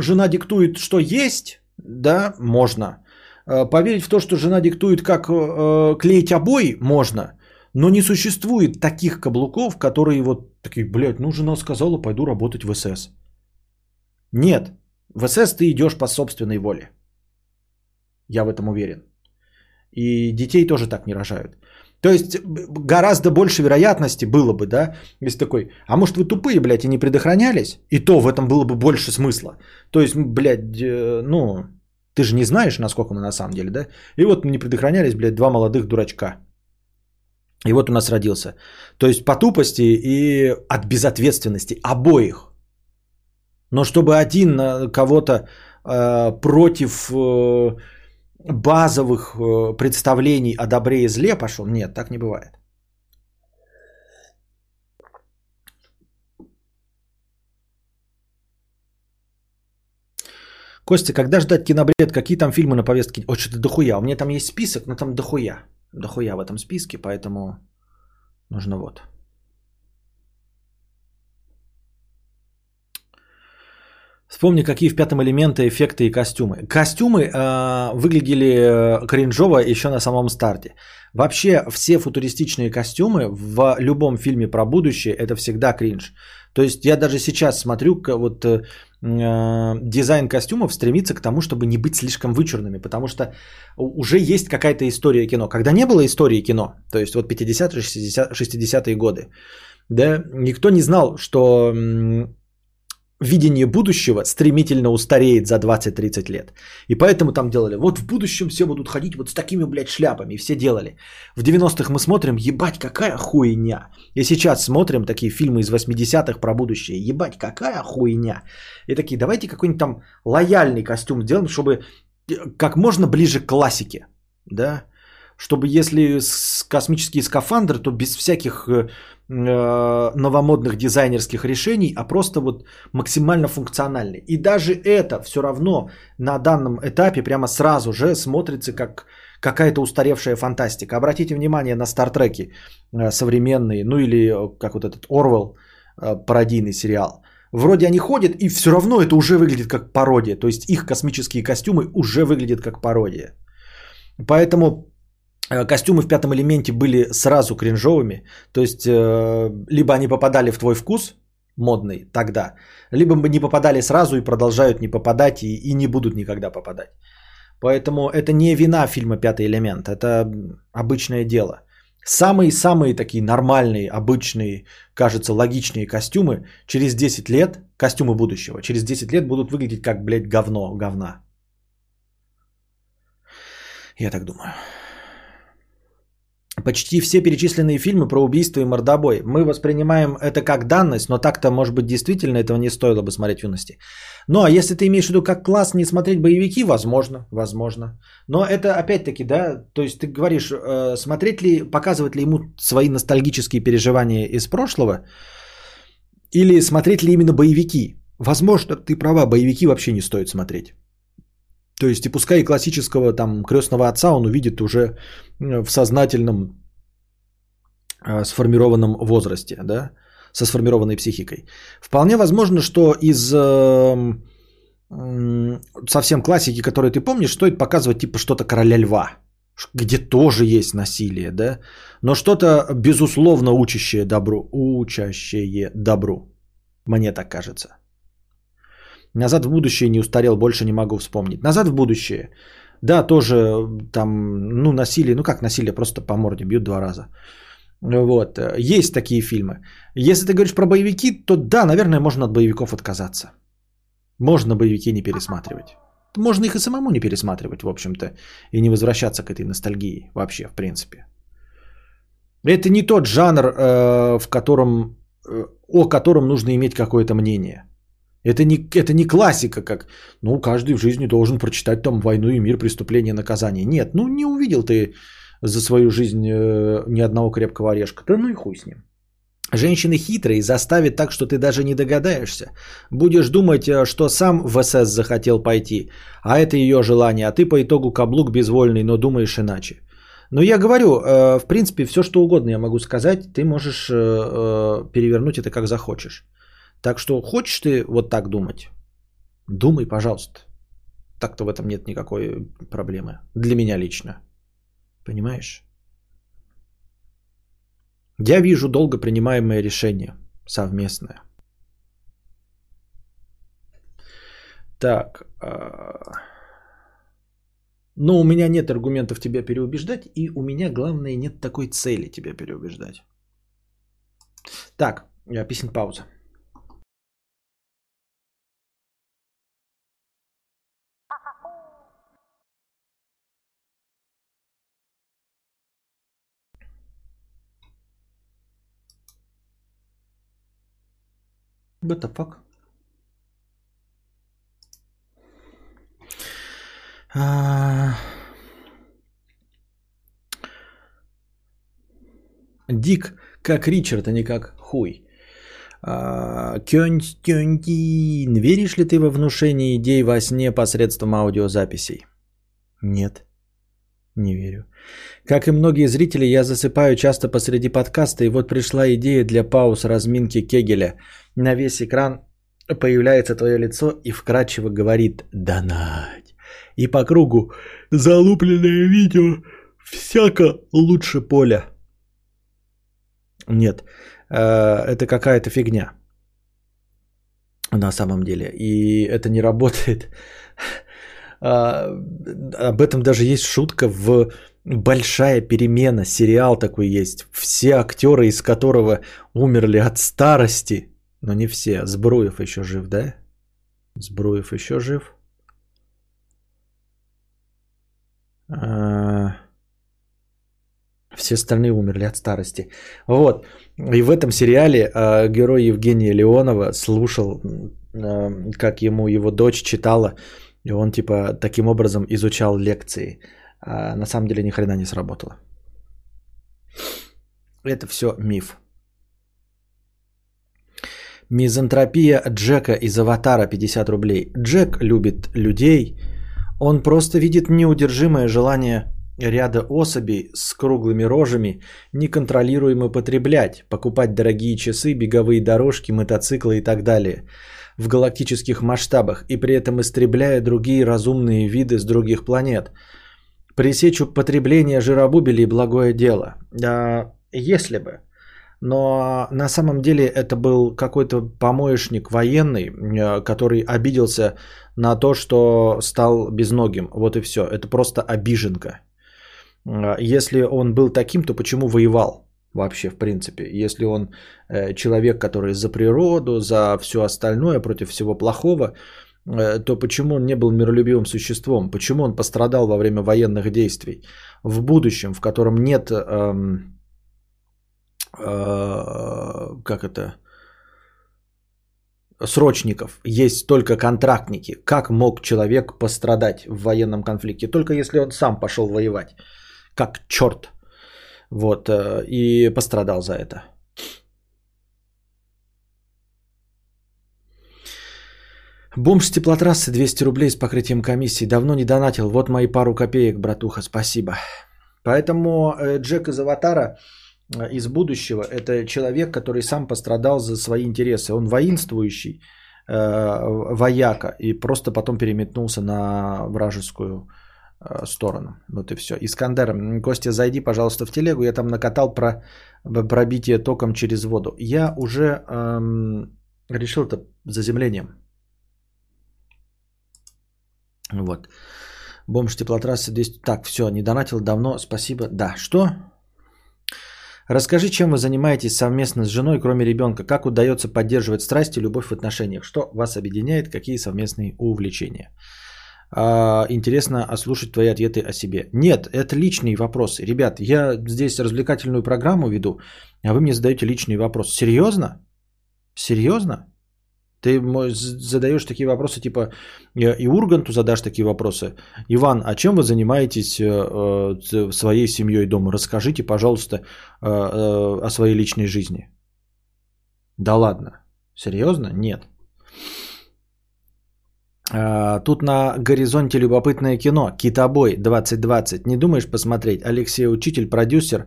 жена диктует, что есть, да, можно. Э, Поверить в то, что жена диктует, как э, клеить обои, можно. Но не существует таких каблуков, которые вот такие, блядь, ну жена сказала, пойду работать в СС. Нет, в СС ты идешь по собственной воле. Я в этом уверен. И детей тоже так не рожают. То есть б- гораздо больше вероятности было бы, да, если такой, а может вы тупые, блядь, и не предохранялись? И то в этом было бы больше смысла. То есть, блядь, э, ну, ты же не знаешь, насколько мы на самом деле, да? И вот не предохранялись, блядь, два молодых дурачка. И вот у нас родился. То есть по тупости и от безответственности обоих. Но чтобы один э, кого-то э, против э, базовых э, представлений о добре и зле пошел, нет, так не бывает. Костя, когда ждать кинобред? Какие там фильмы на повестке? Ой, что-то дохуя. У меня там есть список, но там дохуя. Дохуя в этом списке, поэтому нужно вот. Вспомни, какие в пятом элементе эффекты и костюмы. Костюмы э, выглядели э, кринжово еще на самом старте. Вообще все футуристичные костюмы в любом фильме про будущее это всегда кринж. То есть я даже сейчас смотрю, вот э, э, дизайн костюмов стремится к тому, чтобы не быть слишком вычурными, потому что уже есть какая-то история кино. Когда не было истории кино, то есть вот 50-е, 60 60-е годы, да, никто не знал, что видение будущего стремительно устареет за 20-30 лет. И поэтому там делали, вот в будущем все будут ходить вот с такими, блядь, шляпами. И все делали. В 90-х мы смотрим, ебать, какая хуйня. И сейчас смотрим такие фильмы из 80-х про будущее. Ебать, какая хуйня. И такие, давайте какой-нибудь там лояльный костюм сделаем, чтобы э, как можно ближе к классике. Да? Чтобы если с космический скафандр, то без всяких э, э, новомодных дизайнерских решений, а просто вот максимально функциональный. И даже это все равно на данном этапе прямо сразу же смотрится как какая-то устаревшая фантастика. Обратите внимание на Стартреки э, современные, ну или как вот этот Орвел, пародийный сериал. Вроде они ходят, и все равно это уже выглядит как пародия. То есть их космические костюмы уже выглядят как пародия. Поэтому костюмы в пятом элементе были сразу кринжовыми. То есть э, либо они попадали в твой вкус модный тогда, либо бы не попадали сразу и продолжают не попадать и, и не будут никогда попадать. Поэтому это не вина фильма «Пятый элемент», это обычное дело. Самые-самые такие нормальные, обычные, кажется, логичные костюмы через 10 лет, костюмы будущего, через 10 лет будут выглядеть как, блядь, говно, говна. Я так думаю. Почти все перечисленные фильмы про убийство и мордобой. Мы воспринимаем это как данность, но так-то, может быть, действительно этого не стоило бы смотреть в юности. Ну, а если ты имеешь в виду как класс не смотреть боевики, возможно, возможно. Но это опять-таки, да, то есть ты говоришь, э, смотреть ли, показывать ли ему свои ностальгические переживания из прошлого, или смотреть ли именно боевики. Возможно, ты права, боевики вообще не стоит смотреть. То есть и пускай и классического там крестного отца он увидит уже э, в сознательном э, сформированном возрасте, да, со сформированной психикой. Вполне возможно, что из э, м, совсем классики, которые ты помнишь, стоит показывать типа что-то короля льва, где тоже есть насилие, да, но что-то безусловно учащее добру, учащее добру, мне так кажется. Назад в будущее не устарел, больше не могу вспомнить. Назад в будущее. Да, тоже там, ну, насилие, ну как насилие, просто по морде бьют два раза. Вот, э, есть такие фильмы. Если ты говоришь про боевики, то да, наверное, можно от боевиков отказаться. Можно боевики не пересматривать. Можно их и самому не пересматривать, в общем-то, и не возвращаться к этой ностальгии вообще, в принципе. Это не тот жанр, э, в котором, э, о котором нужно иметь какое-то мнение. Это не, это не классика, как, ну, каждый в жизни должен прочитать там «Войну и мир, преступление, наказание». Нет, ну, не увидел ты за свою жизнь э, ни одного крепкого орешка. Да ну и хуй с ним. Женщины хитрые, заставят так, что ты даже не догадаешься. Будешь думать, э, что сам в СС захотел пойти, а это ее желание, а ты по итогу каблук безвольный, но думаешь иначе. Но я говорю, э, в принципе, все что угодно я могу сказать, ты можешь э, перевернуть это как захочешь. Так что хочешь ты вот так думать, думай, пожалуйста. Так-то в этом нет никакой проблемы. Для меня лично. Понимаешь? Я вижу долго принимаемое решение совместное. Так. А, но у меня нет аргументов тебя переубеждать, и у меня, главное, нет такой цели тебя переубеждать. Так, песен пауза. What the fuck? А... Дик как Ричард, а не как хуй. А, Кёнтин, веришь ли ты во внушение идей во сне посредством аудиозаписей? Нет, не верю. Как и многие зрители, я засыпаю часто посреди подкаста, и вот пришла идея для пауз разминки Кегеля. На весь экран появляется твое лицо и вкрадчиво говорит «Донать». И по кругу залупленное видео всяко лучше поля. Нет, э, это какая-то фигня на самом деле. И это не работает. А, об этом даже есть шутка в большая перемена, сериал такой есть. Все актеры, из которого умерли от старости, но не все. Збруев еще жив, да? Збруев еще жив. А... Все остальные умерли от старости. Вот. И в этом сериале э, герой Евгения Леонова слушал, э, как ему его дочь читала, и он типа таким образом изучал лекции а на самом деле ни хрена не сработало. Это все миф. Мизантропия Джека из Аватара 50 рублей. Джек любит людей. Он просто видит неудержимое желание ряда особей с круглыми рожами неконтролируемо потреблять, покупать дорогие часы, беговые дорожки, мотоциклы и так далее в галактических масштабах и при этом истребляя другие разумные виды с других планет – Пресечь употребление жиробубелей – благое дело. Если бы. Но на самом деле это был какой-то помоечник военный, э, который обиделся на то, что стал безногим. Вот и все. Это просто обиженка. Э, если он был таким, то почему воевал вообще в принципе? Если он э, человек, который за природу, за все остальное, против всего плохого – Э, то почему он не был миролюбивым существом? Почему он пострадал во время военных действий? В будущем, в котором нет, эм, э, как это, срочников, есть только контрактники. Как мог человек пострадать в военном конфликте? Только если он сам пошел воевать, как черт. Вот, э, и пострадал за это. Бомж с теплотрассы 200 рублей с покрытием комиссии. Давно не донатил. Вот мои пару копеек, братуха, спасибо. Поэтому э, Джек из Аватара э, из будущего – это человек, который сам пострадал за свои интересы. Он воинствующий вояка и просто потом переметнулся на вражескую сторону. Вот и все. Искандер, Костя, зайди, пожалуйста, в телегу. Я там накатал про пробитие током через воду. Я уже эм, решил это заземлением. Вот. Бомж теплотрассы 200. Так, все, не донатил давно. Спасибо. Да, что? Расскажи, чем вы занимаетесь совместно с женой, кроме ребенка. Как удается поддерживать страсть и любовь в отношениях? Что вас объединяет? Какие совместные увлечения? А, интересно ослушать твои ответы о себе. Нет, это личные вопросы. Ребят, я здесь развлекательную программу веду, а вы мне задаете личные вопросы. Серьезно? Серьезно? Ты задаешь такие вопросы, типа и Урганту задашь такие вопросы. Иван, а чем вы занимаетесь э, э, своей семьей дома? Расскажите, пожалуйста, э, о своей личной жизни. Да ладно. Серьезно? Нет. А, Тут на горизонте любопытное кино. Китобой 2020. Не думаешь посмотреть? Алексей Учитель, продюсер.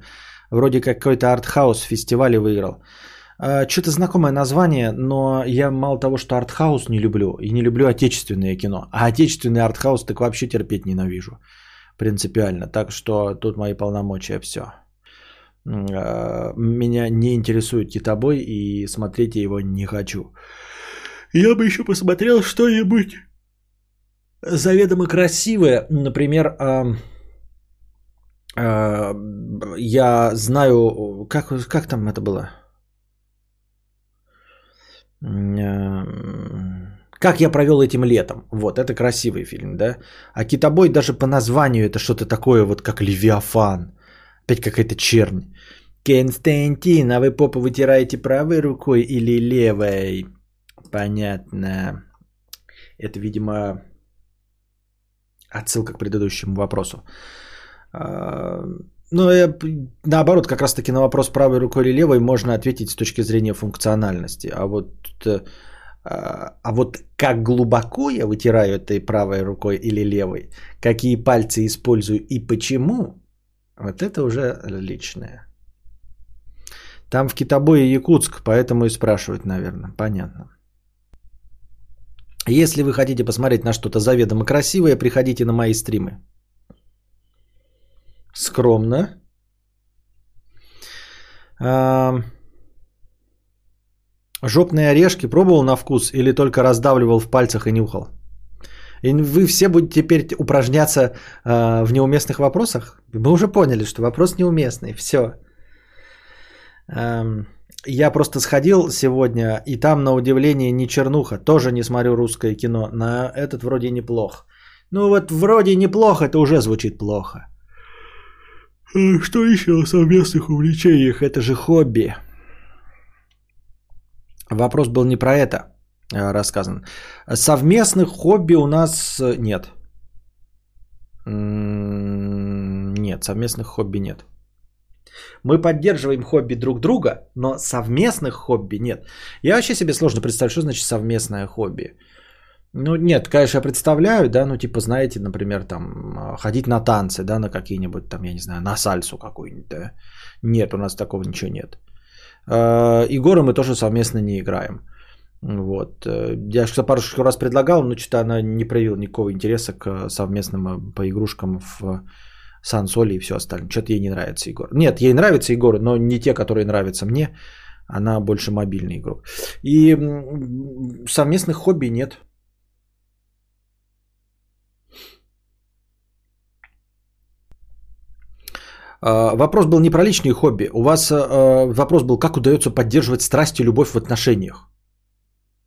Вроде как какой-то артхаус в фестивале выиграл. А, Что-то знакомое название, но я мало того, что артхаус не люблю, и не люблю отечественное кино. А отечественный артхаус так вообще терпеть ненавижу. Принципиально. Так что тут мои полномочия все. Меня не интересует китобой, и смотреть я его не хочу. Я бы еще посмотрел что-нибудь заведомо красивое. Например, а, а, я знаю, как, как там это было? А, Как я провел этим летом. Вот, это красивый фильм, да? А китобой даже по названию это что-то такое, вот как Левиафан. Опять какая-то чернь. Константин, а вы попу вытираете правой рукой или левой? Понятно. Это, видимо, отсылка к предыдущему вопросу. А, Ну, наоборот, как раз-таки на вопрос правой рукой или левой можно ответить с точки зрения функциональности. А вот, э, а а вот как глубоко я вытираю этой правой рукой или левой, какие пальцы использую и почему, вот это уже личное. Там в Китобое Якутск, поэтому и спрашивают, наверное. Понятно. Если вы хотите посмотреть на что-то заведомо красивое, приходите на мои стримы. Скромно. А, Жопные орешки пробовал на вкус или только раздавливал в пальцах и нюхал? И вы все будете теперь упражняться а, в неуместных вопросах? Мы уже поняли, что вопрос неуместный. Все. Я просто сходил сегодня, и там, на удивление, не чернуха. Тоже не смотрю русское кино. На этот вроде неплох. Ну вот вроде неплохо, это уже звучит плохо. Э, Что еще о совместных увлечениях? Это же хобби. Вопрос был не про это э, рассказан. Совместных хобби у нас э, нет. М, Нет, совместных хобби нет. Мы поддерживаем хобби друг друга, но совместных хобби нет. Я вообще себе сложно представить, что значит совместное хобби. Ну, нет, конечно, я представляю, да, ну, типа, знаете, например, там, а, ходить на танцы, да, на какие-нибудь, там, я не знаю, на сальсу какую-нибудь, да. Нет, у нас такого ничего нет. И горы мы тоже совместно не играем. Вот. Я что пару раз предлагал, но что-то она не проявила никакого интереса к совместным э, по игрушкам в Сан-Соли и все остальное. Что-то ей не нравится Егор. Нет, ей нравятся Егоры, но не те, которые нравятся мне. Она больше мобильный игрок. И совместных хобби нет. А, Вопрос был не про личные хобби. У вас э, вопрос был, как удается поддерживать страсть и любовь в отношениях.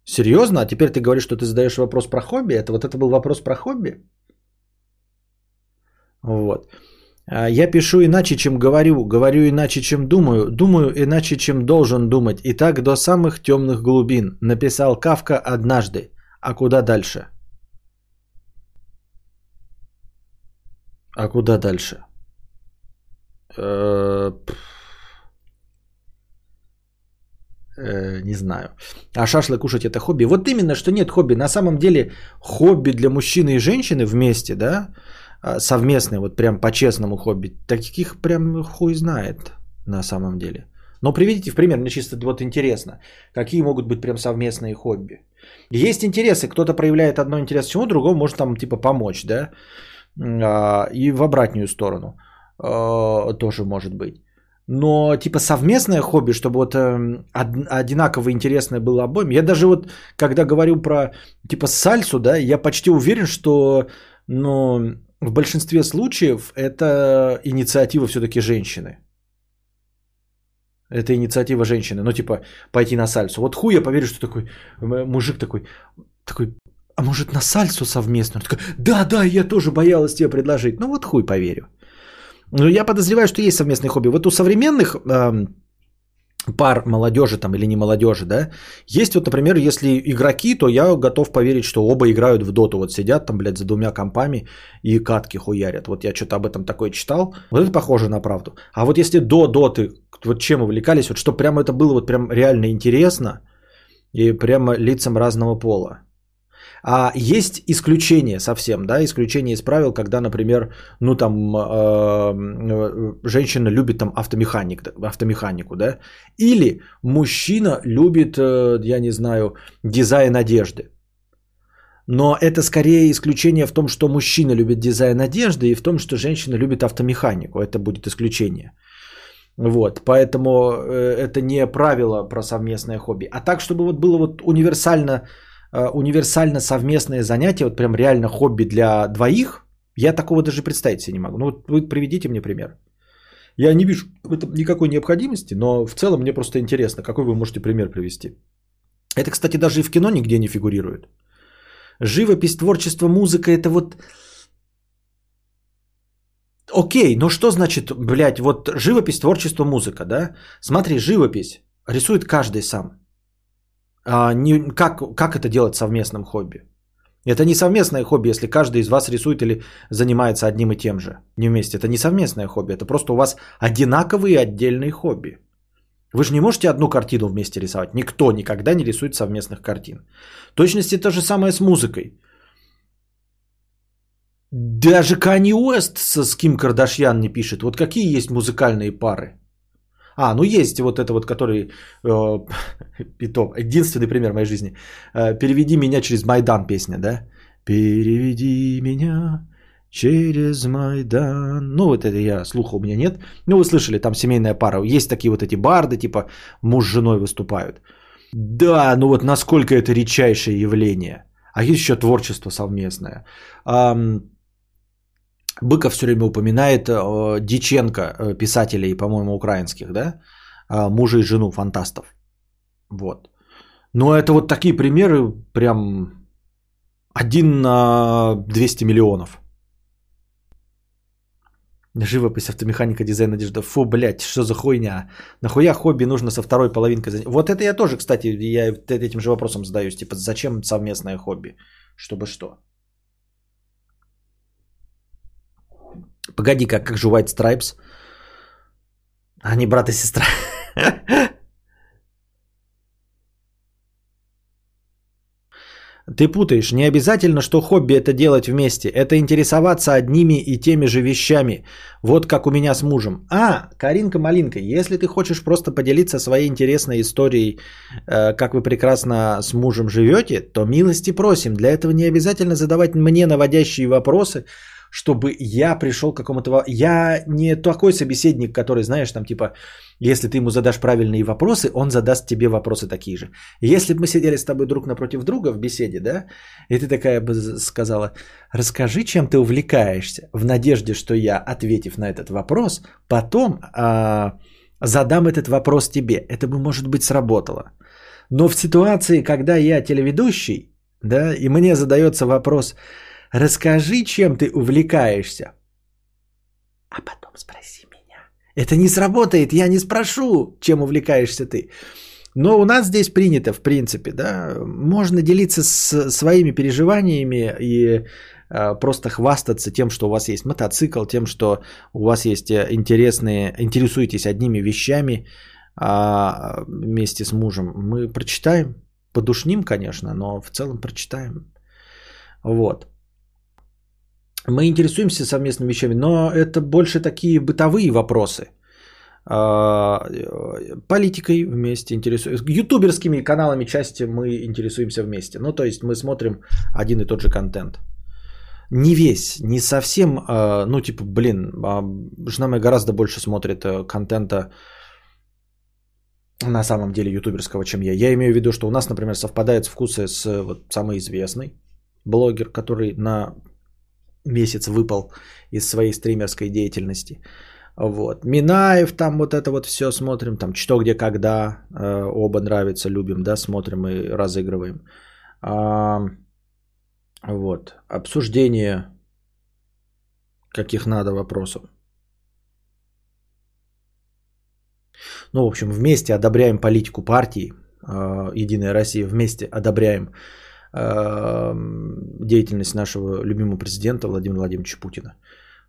Серьезно? А теперь ты говоришь, что ты задаешь вопрос про хобби? Это вот это был вопрос про хобби? Вот. А, Я пишу иначе, чем говорю, говорю иначе, чем думаю, думаю иначе, чем должен думать. И так до самых темных глубин. Написал Кавка однажды. А куда дальше? А куда дальше? Э. Э, Не знаю. А шашлык кушать это хобби? Вот именно, что нет хобби. На самом деле хобби для мужчины и женщины вместе, да, а, совместное, вот прям по-честному хобби, таких прям хуй знает на самом деле. Но приведите в пример, мне чисто вот интересно, какие могут быть прям совместные хобби. Есть интересы, кто-то проявляет одно интерес чему, другому может там типа помочь, да, А, и в обратную сторону а, тоже может быть. Но типа совместное хобби, чтобы вот эм, од- одинаково интересное было обоим. Я даже вот, когда говорю про типа сальсу, да, я почти уверен, что, ну, в большинстве случаев это инициатива все-таки женщины. Это инициатива женщины. Ну, типа, пойти на сальсу. Вот хуй я поверю, что такой мужик такой, такой, а может на сальсу совместно? Он такой, да, да, я тоже боялась тебе предложить. Ну, вот хуй поверю. Но я подозреваю, что есть совместные хобби. Вот у современных эм, пар молодежи там или не молодежи, да, есть вот, например, если игроки, то я готов поверить, что оба играют в доту, вот сидят там, блядь, за двумя компами и катки хуярят. Вот я что-то об этом такое читал, вот это похоже на правду. А вот если до доты, вот чем увлекались, вот что прямо это было вот прям реально интересно, и прямо лицам разного пола. А есть исключение совсем, да, исключение из правил, когда, например, ну там э, женщина любит там автомеханик, автомеханику, да, или мужчина любит, э, я не знаю, дизайн одежды. Но это скорее исключение в том, что мужчина любит дизайн одежды и в том, что женщина любит автомеханику. Это будет исключение. Вот, поэтому э, это не правило про совместное хобби. А так, чтобы вот было вот универсально Э, универсально совместное занятие, вот прям реально хобби для двоих, я такого даже представить себе не могу. Ну вот вы приведите мне пример. Я не вижу в этом никакой необходимости, но в целом мне просто интересно, какой вы можете пример привести. Это, кстати, даже и в кино нигде не фигурирует. Живопись, творчество, музыка – это вот... Окей, но что значит, блядь, вот живопись, творчество, музыка, да? Смотри, живопись рисует каждый сам а, не, как, как это делать совместным хобби? Это не совместное хобби, если каждый из вас рисует или занимается одним и тем же. Не вместе. Это не совместное хобби. Это просто у вас одинаковые отдельные хобби. Вы же не можете одну картину вместе рисовать. Никто никогда не рисует совместных картин. В точности то же самое с музыкой. Даже Канни Уэст с Ким Кардашьян не пишет. Вот какие есть музыкальные пары? А, ну есть вот это вот, который, э, питом, единственный пример моей жизни. Э, «Переведи меня через Майдан» песня, да? «Переведи меня через Майдан». Ну, вот это я, слуха у меня нет. Ну, вы слышали, там семейная пара. Есть такие вот эти барды, типа муж с женой выступают. Да, ну вот насколько это редчайшее явление. А есть еще творчество совместное. Быков все время упоминает э, Диченко, э, писателей, по-моему, украинских, да, э, мужа и жену фантастов. Вот. Но это вот такие примеры, прям один на 200 миллионов. Живопись, автомеханика, дизайн, одежда. Фу, блядь, что за хуйня? Нахуя хобби нужно со второй половинкой? Вот это я тоже, кстати, я этим же вопросом задаюсь. Типа, зачем совместное хобби? Чтобы что? Погоди, как, как же White Stripes? Они брат и сестра. Ты путаешь. Не обязательно, что хобби это делать вместе. Это интересоваться одними и теми же вещами. Вот как у меня с мужем. А, Каринка-малинка, если ты хочешь просто поделиться своей интересной историей, э, как вы прекрасно с мужем живете, то милости просим. Для этого не обязательно задавать мне наводящие вопросы, чтобы я пришел к какому-то... Я не такой собеседник, который, знаешь, там типа, если ты ему задашь правильные вопросы, он задаст тебе вопросы такие же. Если бы мы сидели с тобой друг напротив друга в беседе, да, и ты такая бы сказала, расскажи, чем ты увлекаешься, в надежде, что я, ответив на этот вопрос, потом а, задам этот вопрос тебе. Это бы, может быть, сработало. Но в ситуации, когда я телеведущий, да, и мне задается вопрос, Расскажи, чем ты увлекаешься. А потом спроси меня. Это не сработает, я не спрошу, чем увлекаешься ты. Но у нас здесь принято, в принципе, да, можно делиться с своими переживаниями и э, просто хвастаться тем, что у вас есть мотоцикл, тем, что у вас есть э, интересные, интересуетесь одними вещами а, вместе с мужем. Мы прочитаем, подушним, конечно, но в целом прочитаем. Вот. Мы интересуемся совместными вещами, но это больше такие бытовые вопросы. А, политикой вместе интересуемся. Ютуберскими каналами части мы интересуемся вместе. Ну, то есть мы смотрим один и тот же контент. Не весь, не совсем, а, ну, типа, блин, а, жена моя гораздо больше смотрит э, контента на самом деле ютуберского, чем я. Я имею в виду, что у нас, например, совпадают вкусы с вот, самой известной блогер, который на месяц выпал из своей стримерской деятельности. Вот. Минаев там вот это вот все смотрим, там что, где, когда, э, оба нравится, любим, да, смотрим и разыгрываем. А, вот. Обсуждение каких надо вопросов. Ну, в общем, вместе одобряем политику партии э, Единая Россия, вместе одобряем деятельность нашего любимого президента Владимира Владимировича Путина.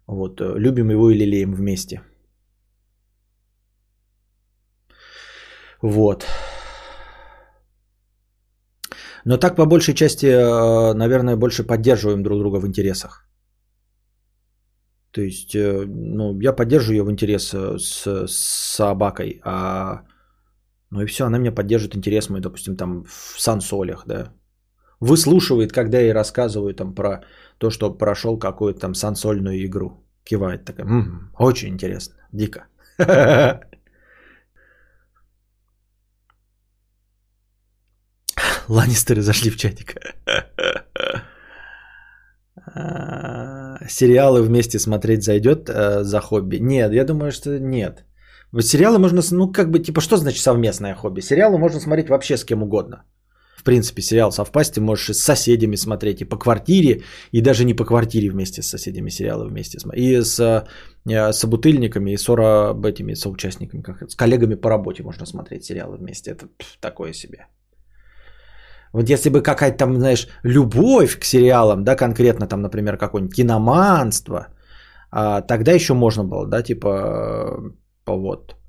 Вот, э, любим его и лелеем вместе. Вот. Но так по большей части, э, наверное, больше поддерживаем друг друга в интересах. То есть, э, ну, я поддерживаю ее в интерес э, с, с собакой, а ну и все, она меня поддерживает интерес мой, допустим, там в сансолях, да. Выслушивает, когда я ей рассказываю там про то, что прошел какую-то там сансольную игру. Кивает такая, м-м, очень интересно, дико. Ланнистеры зашли в чатик. А, сериалы вместе смотреть зайдет э, за хобби? Нет, я думаю, что нет. Сериалы можно, ну как бы, типа, что значит совместное хобби? Сериалы можно смотреть вообще с кем угодно. В принципе, сериал совпасть ты можешь с соседями смотреть и по квартире, и даже не по квартире вместе с соседями сериалы вместе смотреть. И с э, собутыльниками, и с этими соучастниками, как с коллегами по работе можно смотреть сериалы вместе. Это пф, такое себе. Вот если бы какая-то там, знаешь, любовь к сериалам, да, конкретно там, например, какое-нибудь киноманство, а, тогда еще можно было, да, типа, вот, а,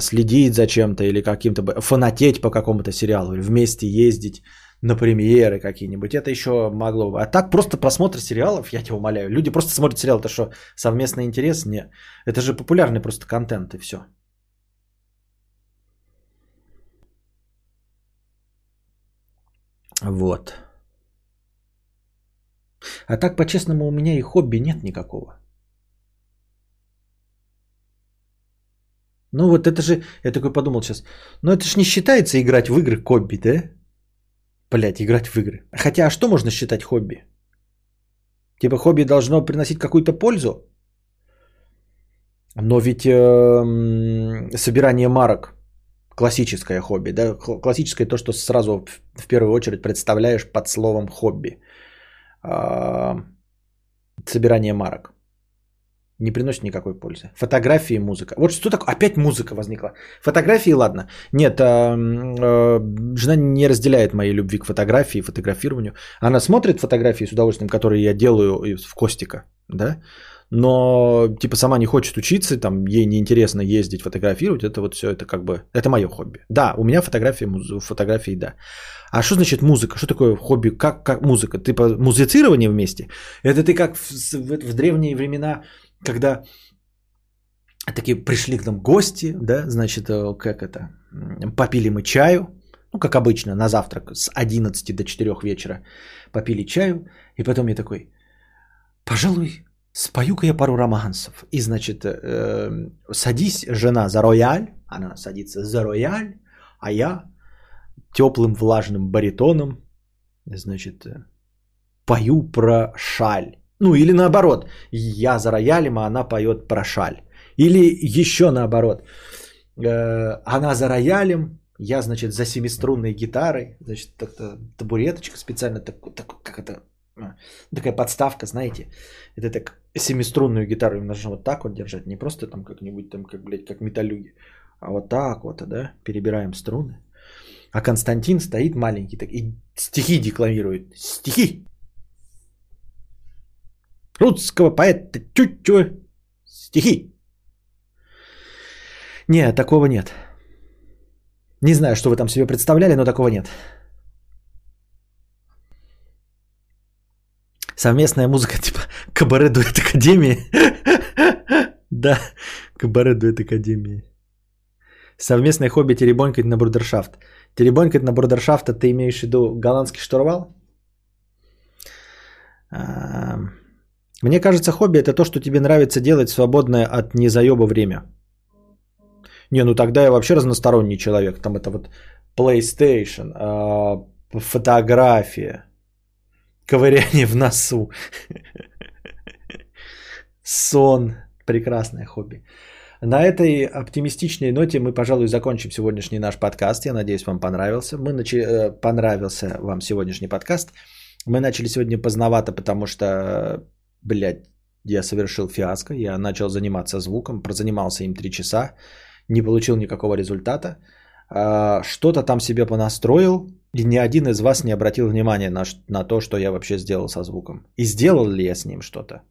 следить за чем-то или каким-то, фанатеть по какому-то сериалу, или вместе ездить на премьеры какие-нибудь, это еще могло бы. А так просто просмотр сериалов, я тебя умоляю, люди просто смотрят сериал, это что, совместный интерес? Нет, это же популярный просто контент и все. Вот. А так, по-честному, у меня и хобби нет никакого. Ну вот это же, я такой подумал сейчас, ну это же не считается играть в игры хобби, да? Блять, играть в игры. Хотя, а что можно считать хобби? Типа хобби должно приносить какую-то пользу? Но ведь э, собирание марок классическое хобби, да, классическое то, что сразу в первую очередь представляешь под словом хобби. А, собирание марок. Не приносит никакой пользы. Фотографии музыка. Вот что такое? Опять музыка возникла. Фотографии, ладно. Нет, а, а, жена не разделяет моей любви к фотографии, фотографированию. Она смотрит фотографии с удовольствием, которые я делаю в Костика, да но типа сама не хочет учиться, там ей неинтересно ездить, фотографировать, это вот все, это как бы, это мое хобби. Да, у меня фотографии, фотографии, да. А что значит музыка? Что такое хобби? Как, как музыка? Ты по музицирование вместе? Это ты как в, в, в древние времена, когда такие пришли к нам гости, да, значит, э, как это, попили мы чаю, ну, как обычно, на завтрак с 11 до 4 вечера попили чаю, и потом я такой, пожалуй, спою-ка я пару романсов. И, значит, э, садись, жена, за рояль. Она садится за рояль, а я теплым влажным баритоном, значит, э, пою про шаль. Ну, или наоборот, я за роялем, а она поет про шаль. Или еще наоборот, э, она за роялем, я, значит, за семиструнной гитарой, значит, табуреточка специально, так, так, как это, а, такая подставка, знаете, это так семиструнную гитару им нужно вот так вот держать, не просто там как-нибудь там, как, блядь, как металлюги, а вот так вот, да, перебираем струны. А Константин стоит маленький так, и стихи декламирует. Стихи! Русского поэта чуть-чуть стихи. Не, такого нет. Не знаю, что вы там себе представляли, но такого нет. Совместная музыка типа кабаре дуэт академии. Да, кабаре дуэт академии. Совместное хобби теребонькать на брудершафт. Теребонькать на брудершафт, ты имеешь в виду голландский штурвал? Мне кажется, хобби это то, что тебе нравится делать свободное от незаеба время. Не, ну тогда я вообще разносторонний человек. Там это вот PlayStation, а, фотография, Ковыряние в носу. Сон. Прекрасное хобби. На этой оптимистичной ноте мы, пожалуй, закончим сегодняшний наш подкаст. Я надеюсь, вам понравился. Мы начали, э, понравился вам сегодняшний подкаст. Мы начали сегодня поздновато, потому что, блядь, я совершил фиаско. Я начал заниматься звуком, прозанимался им 3 часа. не получил никакого результата, а, что-то там себе понастроил, и ни один из вас не обратил внимания на, на то, что я вообще сделал со звуком. И сделал ли я с ним что-то?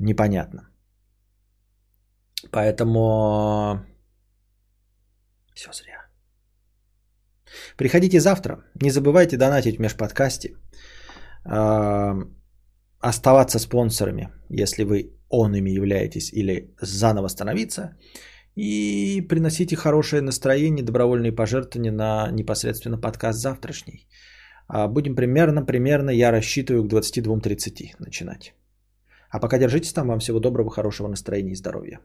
Непонятно. Поэтому все зря. Приходите завтра. Не забывайте донатить в межподкасте. Оставаться спонсорами, если вы он ими являетесь, или заново становиться. И приносите хорошее настроение, добровольные пожертвования на непосредственно подкаст завтрашний. А, будем примерно, примерно, я рассчитываю к 22.30 начинать. А пока держитесь там, вам всего доброго, хорошего настроения и здоровья.